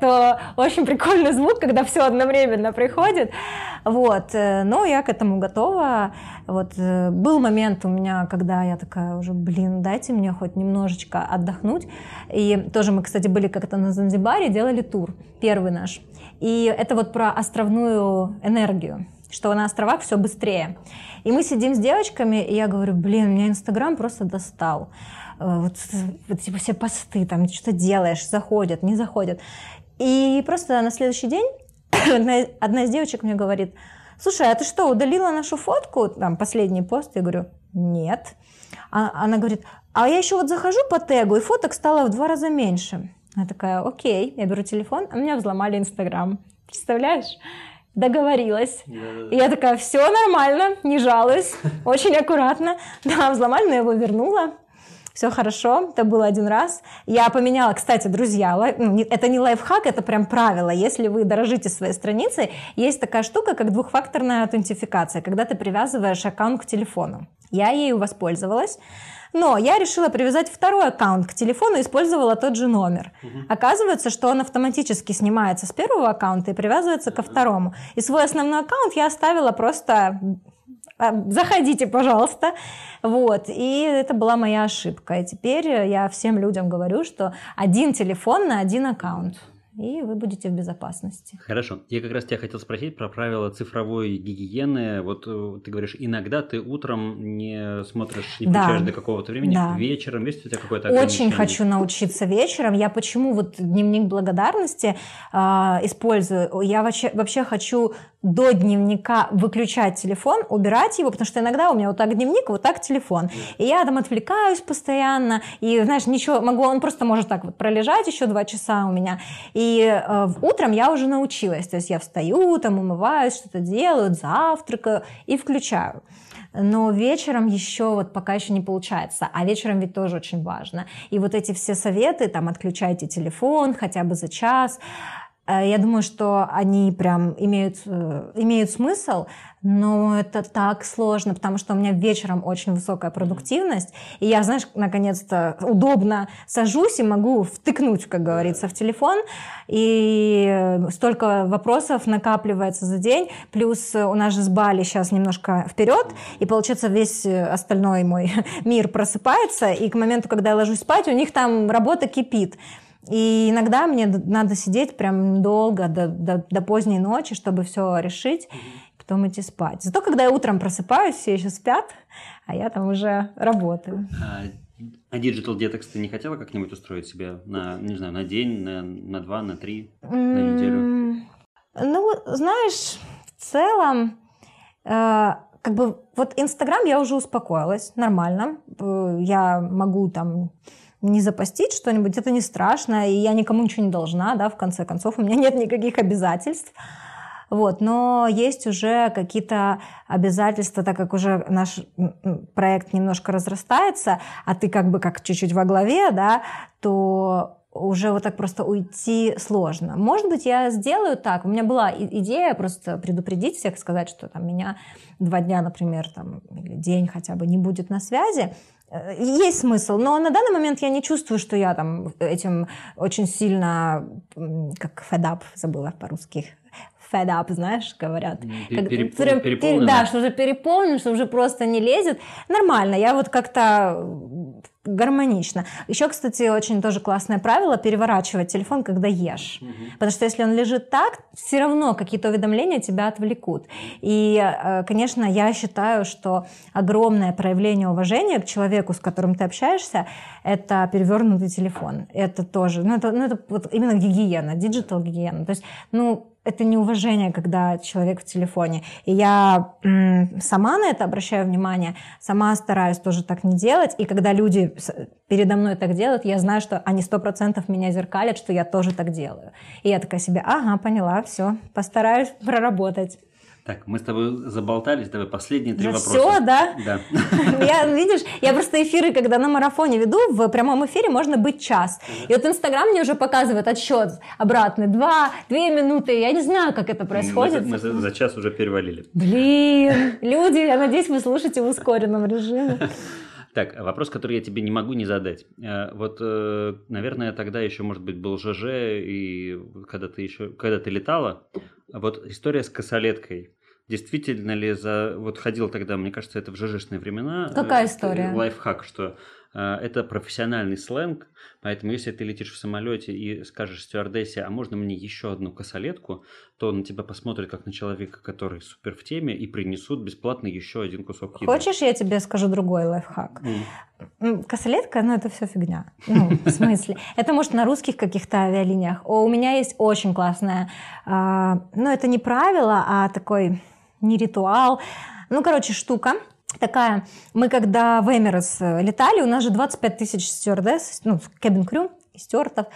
то очень прикольный звук, когда все одновременно приходит. Вот, э, но я к этому готова. Вот э, был момент у меня, когда я такая уже, блин, дайте мне хоть немножечко отдохнуть. И тоже мы, кстати, были как-то на Занзибаре, делали тур, первый наш. И это вот про островную энергию что на островах все быстрее. И мы сидим с девочками, и я говорю, блин, меня Инстаграм просто достал. Э, вот, вот типа все посты, там что делаешь, заходят, не заходят. И просто на следующий день <coughs> одна, из девочек мне говорит, слушай, а ты что, удалила нашу фотку, там, последний пост? Я говорю, нет. А, она говорит, а я еще вот захожу по тегу, и фоток стало в два раза меньше. Я такая, окей, я беру телефон, а меня взломали Инстаграм. Представляешь? договорилась. И я такая, все нормально, не жалуюсь, <laughs> очень аккуратно. Да, взломали, но я его вернула. Все хорошо, это было один раз. Я поменяла, кстати, друзья, лайф, ну, это не лайфхак, это прям правило. Если вы дорожите своей страницей, есть такая штука, как двухфакторная аутентификация, когда ты привязываешь аккаунт к телефону. Я ею воспользовалась. Но я решила привязать второй аккаунт к телефону и использовала тот же номер. Угу. Оказывается, что он автоматически снимается с первого аккаунта и привязывается ко второму. И свой основной аккаунт я оставила просто заходите, пожалуйста. Вот. И это была моя ошибка. И теперь я всем людям говорю, что один телефон на один аккаунт и вы будете в безопасности. Хорошо. Я как раз тебя хотел спросить про правила цифровой гигиены. Вот э, ты говоришь, иногда ты утром не смотришь, не включаешь да. до какого-то времени, да. вечером есть у тебя какое-то Очень хочу научиться вечером. Я почему вот дневник благодарности э, использую? Я вообще, вообще хочу до дневника выключать телефон, убирать его, потому что иногда у меня вот так дневник, вот так телефон. И я там отвлекаюсь постоянно, и, знаешь, ничего, могу, он просто может так вот пролежать еще два часа у меня. И э, утром я уже научилась, то есть я встаю, там умываюсь, что-то делаю, завтракаю и включаю. Но вечером еще вот пока еще не получается. А вечером ведь тоже очень важно. И вот эти все советы, там, отключайте телефон хотя бы за час, я думаю, что они прям имеют, э, имеют смысл, но это так сложно, потому что у меня вечером очень высокая продуктивность, и я, знаешь, наконец-то удобно сажусь и могу втыкнуть, как говорится, в телефон, и столько вопросов накапливается за день, плюс у нас же с Бали сейчас немножко вперед, и получается весь остальной мой <laughs> мир просыпается, и к моменту, когда я ложусь спать, у них там работа кипит. И иногда мне надо сидеть прям долго, до, до, до поздней ночи, чтобы все решить, потом идти спать. Зато когда я утром просыпаюсь, все еще спят, а я там уже работаю. А, а Digital Detox ты не хотела как-нибудь устроить себе на, не знаю, на день, на, на два, на три, на неделю? Ну, знаешь, в целом, э, как бы вот Инстаграм я уже успокоилась, нормально. Э, я могу там не запастить что-нибудь, это не страшно, и я никому ничего не должна, да, в конце концов, у меня нет никаких обязательств. Вот, но есть уже какие-то обязательства, так как уже наш проект немножко разрастается, а ты как бы как чуть-чуть во главе, да, то уже вот так просто уйти сложно. Может быть, я сделаю так. У меня была идея просто предупредить всех, сказать, что там меня два дня, например, там, или день хотя бы не будет на связи. Э, есть смысл, но на данный момент я не чувствую, что я там этим очень сильно, как fed up, забыла по-русски, fed up, знаешь, говорят. Перепол, переполнен. Да, что уже переполнен, что уже просто не лезет. Нормально, я вот как-то гармонично. Еще, кстати, очень тоже классное правило переворачивать телефон, когда ешь. Угу. Потому что если он лежит так, все равно какие-то уведомления тебя отвлекут. И, э, конечно, я считаю, что огромное проявление уважения к человеку, с которым ты общаешься, это перевернутый телефон. Это тоже, ну это, ну, это вот именно гигиена, digital гигиена. То есть, ну, это неуважение, когда человек в телефоне. И я сама на это обращаю внимание, сама стараюсь тоже так не делать. И когда люди передо мной так делают, я знаю, что они сто процентов меня зеркалят, что я тоже так делаю. И я такая себе, ага, поняла, все, постараюсь проработать. Так, мы с тобой заболтались, давай последние три да вопроса. Все, да? Да. <laughs> Я, видишь, я просто эфиры, когда на марафоне веду, в прямом эфире можно быть час. И вот Инстаграм мне уже показывает отсчет обратный. Два, две минуты. Я не знаю, как это происходит. Мы, мы за, за час уже перевалили. Блин, <laughs> люди, я надеюсь, вы слушаете в ускоренном режиме. <laughs> Так, вопрос, который я тебе не могу не задать. Э, вот, э, наверное, тогда еще, может быть, был ЖЖ, и когда ты еще, когда ты летала, вот история с косолеткой. Действительно ли за... Вот ходил тогда, мне кажется, это в ЖЖшные времена. Какая история? Лайфхак, что Э, это профессиональный сленг, поэтому если ты летишь в самолете и скажешь стюардессе, а можно мне еще одну косолетку, то на тебя посмотрят как на человека, который супер в теме, и принесут бесплатно еще один кусок еды. Хочешь, я тебе скажу другой лайфхак? Mm. Косолетка, ну это все фигня. Ну, в смысле? Это может на русских каких-то авиалиниях. У меня есть очень классная, ну это не правило, а такой не ритуал, ну короче штука, такая, мы когда в Эмирес э, летали, у нас же 25 тысяч стюардесс, ну, кабин крю, стюартов.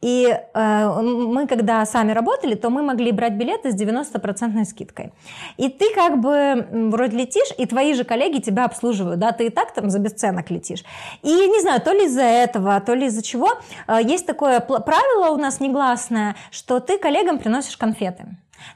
И э, мы, когда сами работали, то мы могли брать билеты с 90% скидкой. И ты как бы вроде летишь, и твои же коллеги тебя обслуживают, да, ты и так там за бесценок летишь. И не знаю, то ли из-за этого, то ли из-за чего, э, есть такое правило у нас негласное, что ты коллегам приносишь конфеты.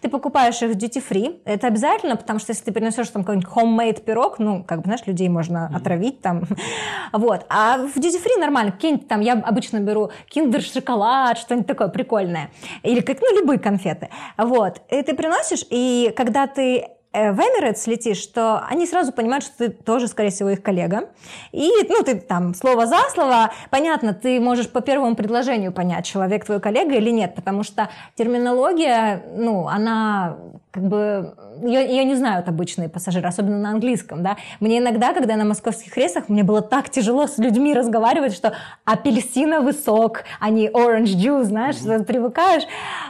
Ты покупаешь их в duty free, это обязательно, потому что если ты принесешь там какой-нибудь homemade пирог, ну, как бы, знаешь, людей можно mm-hmm. отравить там, <laughs> вот. А в duty free нормально, какие-нибудь там, я обычно беру киндер шоколад, что-нибудь такое прикольное, или как, ну, любые конфеты, вот. И ты приносишь, и когда ты в Emirates летишь, то они сразу понимают, что ты тоже, скорее всего, их коллега. И, ну, ты там слово за слово, понятно, ты можешь по первому предложению понять, человек твой коллега или нет, потому что терминология, ну, она как бы ее, ее не знают обычные пассажиры, особенно на английском, да. Мне иногда, когда я на московских рейсах, мне было так тяжело с людьми разговаривать, что апельсиновый сок, а не orange juice, знаешь, mm-hmm. привыкаешь.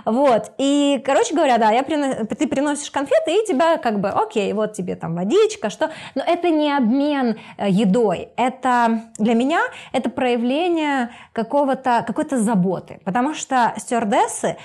Вот. И, короче говоря, да, я принос... ты приносишь конфеты, и тебя как бы, окей, вот тебе там водичка, что... Но это не обмен э, едой. Это для меня это проявление какого-то, какой-то заботы. Потому что стюардессы,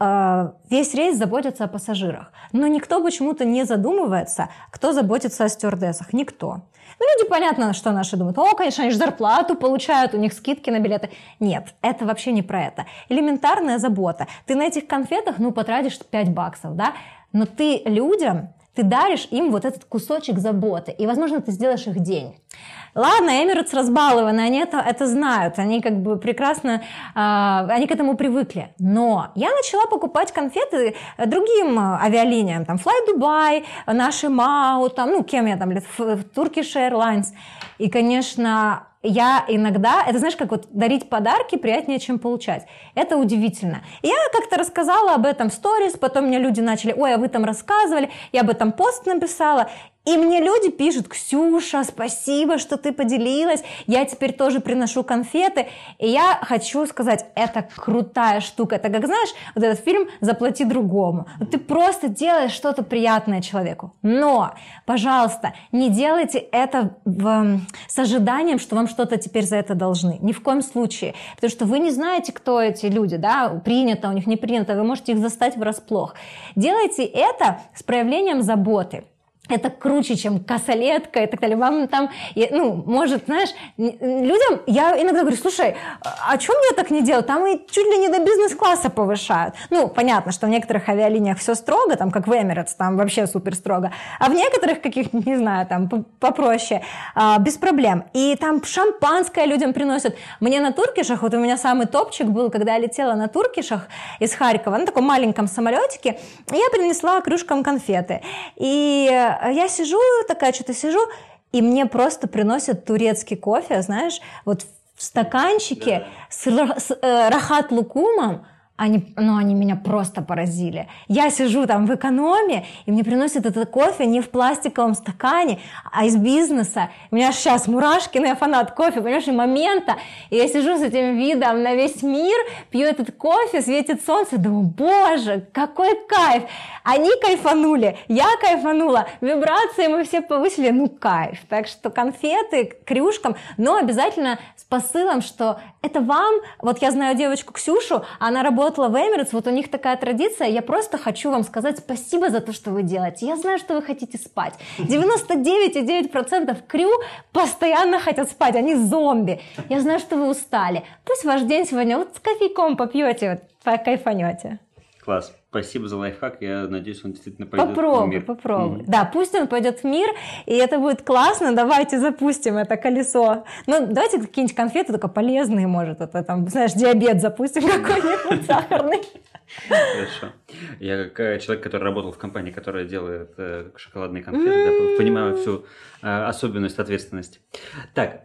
Э, весь рейс заботится о пассажирах. Но никто почему-то не задумывается, кто заботится о стюардессах. Никто. Ну, люди, понятно, что наши думают. О, конечно, они же зарплату получают, у них скидки на билеты. Нет, это вообще не про это. Элементарная забота. Ты на этих конфетах, ну, потратишь 5 баксов, да? Но ты людям, ты даришь им вот этот кусочек заботы. И, возможно, ты сделаешь их день. Ладно, Эмиратс разбалованы, они это, это знают, они как бы прекрасно, э, они к этому привыкли. Но я начала покупать конфеты другим авиалиниям, там Fly Dubai, наши МАУ, там, ну, кем я там, Turkish Airlines. И, конечно, я иногда, это знаешь, как вот дарить подарки приятнее, чем получать. Это удивительно. Я как-то рассказала об этом в сторис, потом мне люди начали, ой, а вы там рассказывали, я об этом пост написала, и мне люди пишут, Ксюша, спасибо, что ты поделилась, я теперь тоже приношу конфеты. И я хочу сказать, это крутая штука. Это как, знаешь, вот этот фильм «Заплати другому». Ты просто делаешь что-то приятное человеку. Но, пожалуйста, не делайте это в, с ожиданием, что вам что-то теперь за это должны. Ни в коем случае. Потому что вы не знаете, кто эти люди, да, принято, у них не принято, вы можете их застать врасплох. Делайте это с проявлением заботы это круче, чем косолетка и так далее. Вам там, ну, может, знаешь, людям, я иногда говорю, слушай, а чем я так не делаю? Там и чуть ли не до бизнес-класса повышают. Ну, понятно, что в некоторых авиалиниях все строго, там, как в Emirates, там вообще супер строго. А в некоторых каких не знаю, там, попроще, а, без проблем. И там шампанское людям приносят. Мне на Туркишах, вот у меня самый топчик был, когда я летела на Туркишах из Харькова, на таком маленьком самолетике, я принесла кружкам конфеты. И а я сижу, такая что-то сижу, и мне просто приносят турецкий кофе, знаешь, вот в стаканчике да. с, с э, рахат лукумом, они, ну, они меня просто поразили. Я сижу там в экономе, и мне приносят этот кофе не в пластиковом стакане, а из бизнеса. У меня сейчас мурашки, но я фанат кофе, понимаешь, и момента. И я сижу с этим видом на весь мир, пью этот кофе, светит солнце, думаю, боже, какой кайф. Они кайфанули, я кайфанула, вибрации мы все повысили, ну кайф. Так что конфеты крюшкам, но обязательно с посылом, что это вам, вот я знаю девочку Ксюшу, она работала в Эмirates, вот у них такая традиция, я просто хочу вам сказать спасибо за то, что вы делаете. Я знаю, что вы хотите спать. 99,9% крю постоянно хотят спать, они зомби. Я знаю, что вы устали. Пусть ваш день сегодня вот с кофейком попьете, вот кайфанете. Класс. Спасибо за лайфхак. Я надеюсь, он действительно пойдет попробуй, в мир. Попробуй, mm-hmm. Да, пусть он пойдет в мир, и это будет классно. Давайте запустим это колесо. Ну, давайте какие-нибудь конфеты только полезные, может. Это там, знаешь, диабет запустим <laughs> какой-нибудь сахарный. Хорошо. Я как э, человек, который работал в компании, которая делает э, шоколадные конфеты, понимаю всю э, особенность ответственности. Так,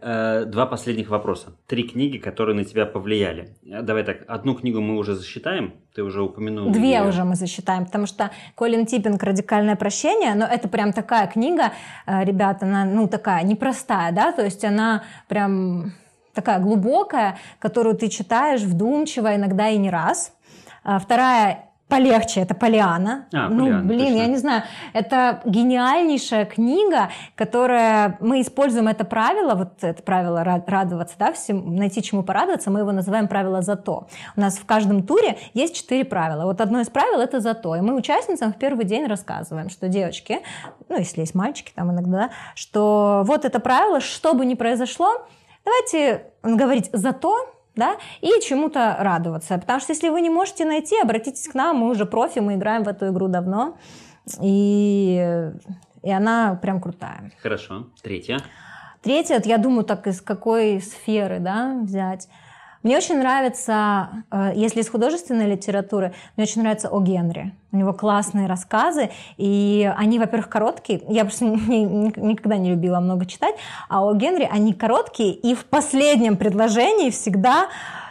два последних вопроса. Три книги, которые на тебя повлияли. Давай так, одну книгу мы уже засчитаем, ты уже упомянул. Две ее. уже мы засчитаем, потому что Колин Типпинг «Радикальное прощение», но это прям такая книга, ребята, она, ну, такая непростая, да, то есть она прям такая глубокая, которую ты читаешь вдумчиво, иногда и не раз – вторая полегче, это Полиана. А, ну, Полиана, блин, точно. я не знаю, это гениальнейшая книга, которая мы используем это правило, вот это правило радоваться, да, всем, найти чему порадоваться, мы его называем правило зато. У нас в каждом туре есть четыре правила. Вот одно из правил это зато, и мы участницам в первый день рассказываем, что девочки, ну если есть мальчики там иногда, что вот это правило, что бы ни произошло, давайте говорить зато да, и чему-то радоваться. Потому что если вы не можете найти, обратитесь к нам, мы уже профи, мы играем в эту игру давно, и, и она прям крутая. Хорошо. Третья. Третья, я думаю, так из какой сферы да, взять. Мне очень нравится, э, если из художественной литературы, мне очень нравится О. Генри. У него классные рассказы, и они, во-первых, короткие. Я просто <laughs> никогда не любила много читать, а О. Генри, они короткие, и в последнем предложении всегда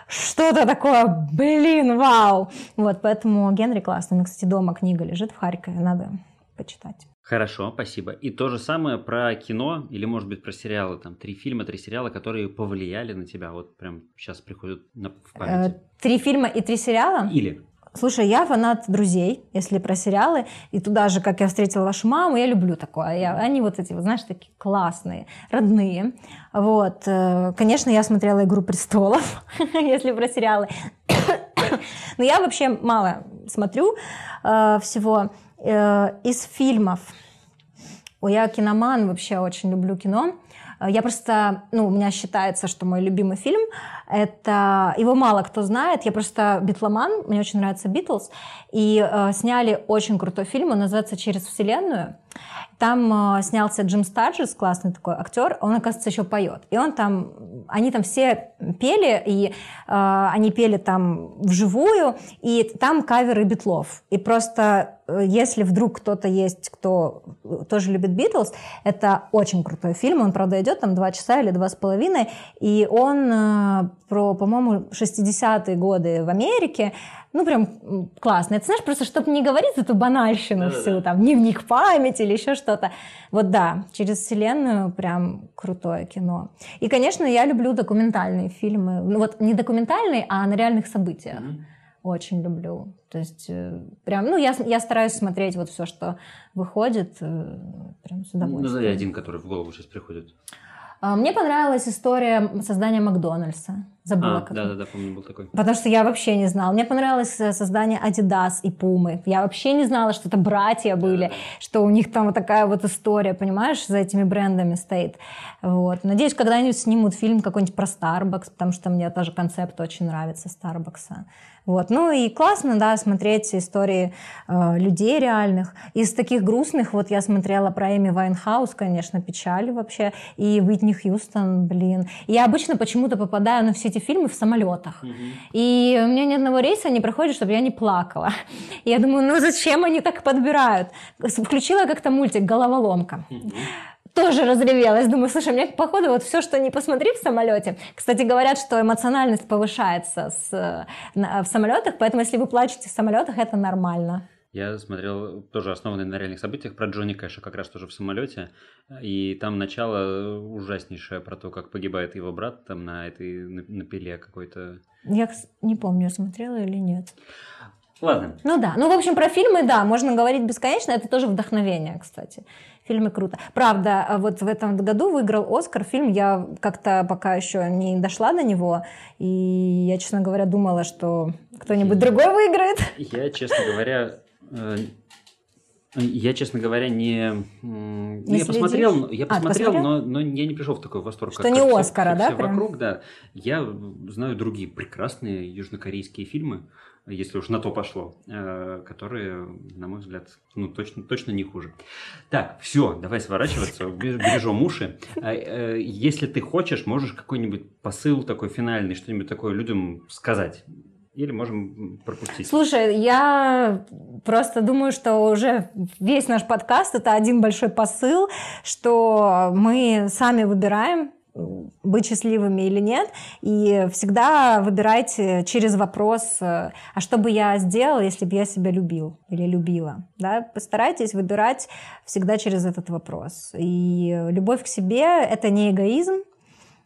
что-то такое, блин, вау. Вот, поэтому Генри классный. У меня, кстати, дома книга лежит в Харькове, надо почитать. Хорошо, спасибо. И то же самое про кино или, может быть, про сериалы. Там три фильма, три сериала, которые повлияли на тебя. Вот прям сейчас приходят на, в память. Э, три фильма и три сериала? Или. Слушай, я фанат друзей, если про сериалы. И туда же, как я встретила вашу маму, я люблю такое. Я, они вот эти, вот, знаешь, такие классные, родные. Вот. Э, конечно, я смотрела «Игру престолов», <laughs> если про сериалы. <coughs> Но я вообще мало смотрю э, всего. Э, из фильмов. Ой, я киноман, вообще очень люблю кино. Э, я просто, ну, у меня считается, что мой любимый фильм это его мало кто знает. Я просто битломан, мне очень нравится Битлз, и э, сняли очень крутой фильм, он называется "Через вселенную". Там э, снялся Джим Стаджес, классный такой актер, он, оказывается, еще поет. И он там, они там все пели, и э, они пели там вживую, и там каверы битлов. И просто, э, если вдруг кто-то есть, кто тоже любит Битлз, это очень крутой фильм, он, правда, идет там два часа или два с половиной, и он э, про, по-моему, 60-е годы в Америке, ну, прям классно. Это, знаешь, просто чтобы не говорить эту банальщину да, всю, да. там, дневник памяти или еще что-то. Вот да, через вселенную прям крутое кино. И, конечно, я люблю документальные фильмы. Ну, вот не документальные, а на реальных событиях. Mm-hmm. Очень люблю. То есть, э, прям, ну, я, я стараюсь смотреть вот все, что выходит, э, прям с удовольствием. Назови один, который в голову сейчас приходит. А, мне понравилась история создания Макдональдса. Забыла, а, как. Да, да, да, помню, был такой. Потому что я вообще не знала. Мне понравилось э, создание Adidas и Пумы. Я вообще не знала, что это братья были, да, да. что у них там вот такая вот история, понимаешь, за этими брендами стоит. Вот. Надеюсь, когда-нибудь снимут фильм какой-нибудь про Starbucks, потому что мне тоже концепт очень нравится Starbucks а. Вот. Ну и классно, да, смотреть истории э, людей реальных. Из таких грустных, вот я смотрела про Эми Уайнхаус, конечно, печаль вообще, и Уитни Хьюстон, блин. Я обычно почему-то попадаю на все эти фильмы в самолетах. Угу. И у меня ни одного рейса не проходит, чтобы я не плакала. И <laughs> я думаю, ну зачем они так подбирают? Включила как-то мультик «Головоломка». Угу тоже разревелась. Думаю, слушай, мне, походу, вот все, что не посмотри в самолете. Кстати, говорят, что эмоциональность повышается с, на, в самолетах, поэтому если вы плачете в самолетах, это нормально. Я смотрел тоже основанный на реальных событиях про Джонни Кэша, как раз тоже в самолете. И там начало ужаснейшее про то, как погибает его брат там на этой на, на пиле какой-то. Я не помню, смотрела или нет. Ладно. Ну да. Ну, в общем, про фильмы, да, можно говорить бесконечно. Это тоже вдохновение, кстати. Фильмы круто. Правда, а вот в этом году выиграл Оскар фильм. Я как-то пока еще не дошла до него. И я, честно говоря, думала, что кто-нибудь другой выиграет. Я, честно говоря, э, Я, честно говоря, не... не я посмотрел, я а, посмотрел, а, но, но я не пришел в такой восторг. Что как, не как Оскара, все, да? Все вокруг, да. Я знаю другие прекрасные южнокорейские фильмы, если уж на то пошло, э, которые, на мой взгляд, ну, точно, точно не хуже. Так, все, давай сворачиваться, <laughs> бережем уши. А, э, если ты хочешь, можешь какой-нибудь посыл такой финальный, что-нибудь такое людям сказать или можем пропустить? Слушай, я просто думаю, что уже весь наш подкаст это один большой посыл, что мы сами выбираем быть счастливыми или нет. И всегда выбирайте через вопрос, а что бы я сделал, если бы я себя любил или любила. Да? Постарайтесь выбирать всегда через этот вопрос. И любовь к себе — это не эгоизм,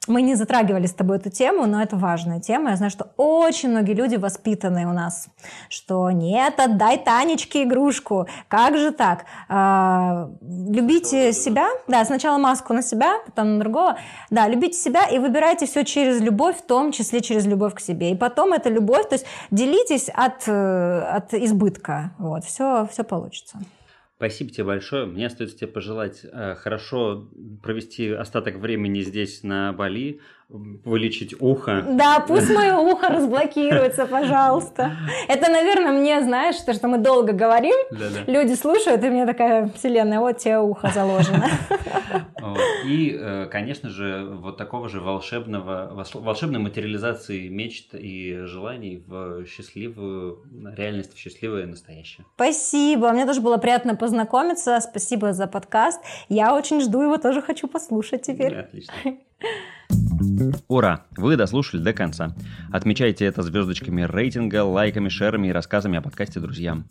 мы не затрагивали с тобой эту тему, но это важная тема. Я знаю, что очень многие люди воспитанные у нас, что нет, отдай Танечке игрушку. Как же так? А, любите себя. Да, сначала маску на себя, потом на другого. Да, любите себя и выбирайте все через любовь, в том числе через любовь к себе. И потом эта любовь, то есть делитесь от, э, от избытка. Вот, все, все получится. Спасибо тебе большое. Мне остается тебе пожелать э, хорошо провести остаток времени здесь на Бали, вылечить ухо. Да, пусть мое ухо разблокируется, пожалуйста. Это, наверное, мне, знаешь, то, что мы долго говорим, Да-да. люди слушают, и мне такая вселенная, вот тебе ухо заложено. <laughs> И, э, конечно же, вот такого же волшебного, волшебной материализации мечт и желаний в счастливую реальность, в счастливое настоящее. Спасибо, мне тоже было приятно познакомиться, спасибо за подкаст. Я очень жду его, тоже хочу послушать теперь. Отлично. <laughs> Ура! Вы дослушали до конца. Отмечайте это звездочками рейтинга, лайками, шерами и рассказами о подкасте друзьям.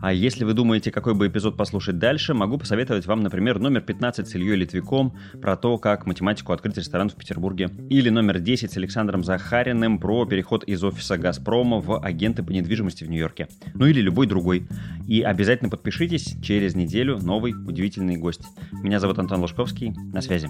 А если вы думаете, какой бы эпизод послушать дальше, могу посоветовать вам, например, номер 15 с Ильей Литвиком про то, как математику открыть ресторан в Петербурге. Или номер 10 с Александром Захариным про переход из офиса «Газпрома» в агенты по недвижимости в Нью-Йорке. Ну или любой другой. И обязательно подпишитесь, через неделю новый удивительный гость. Меня зовут Антон Лужковский. На связи.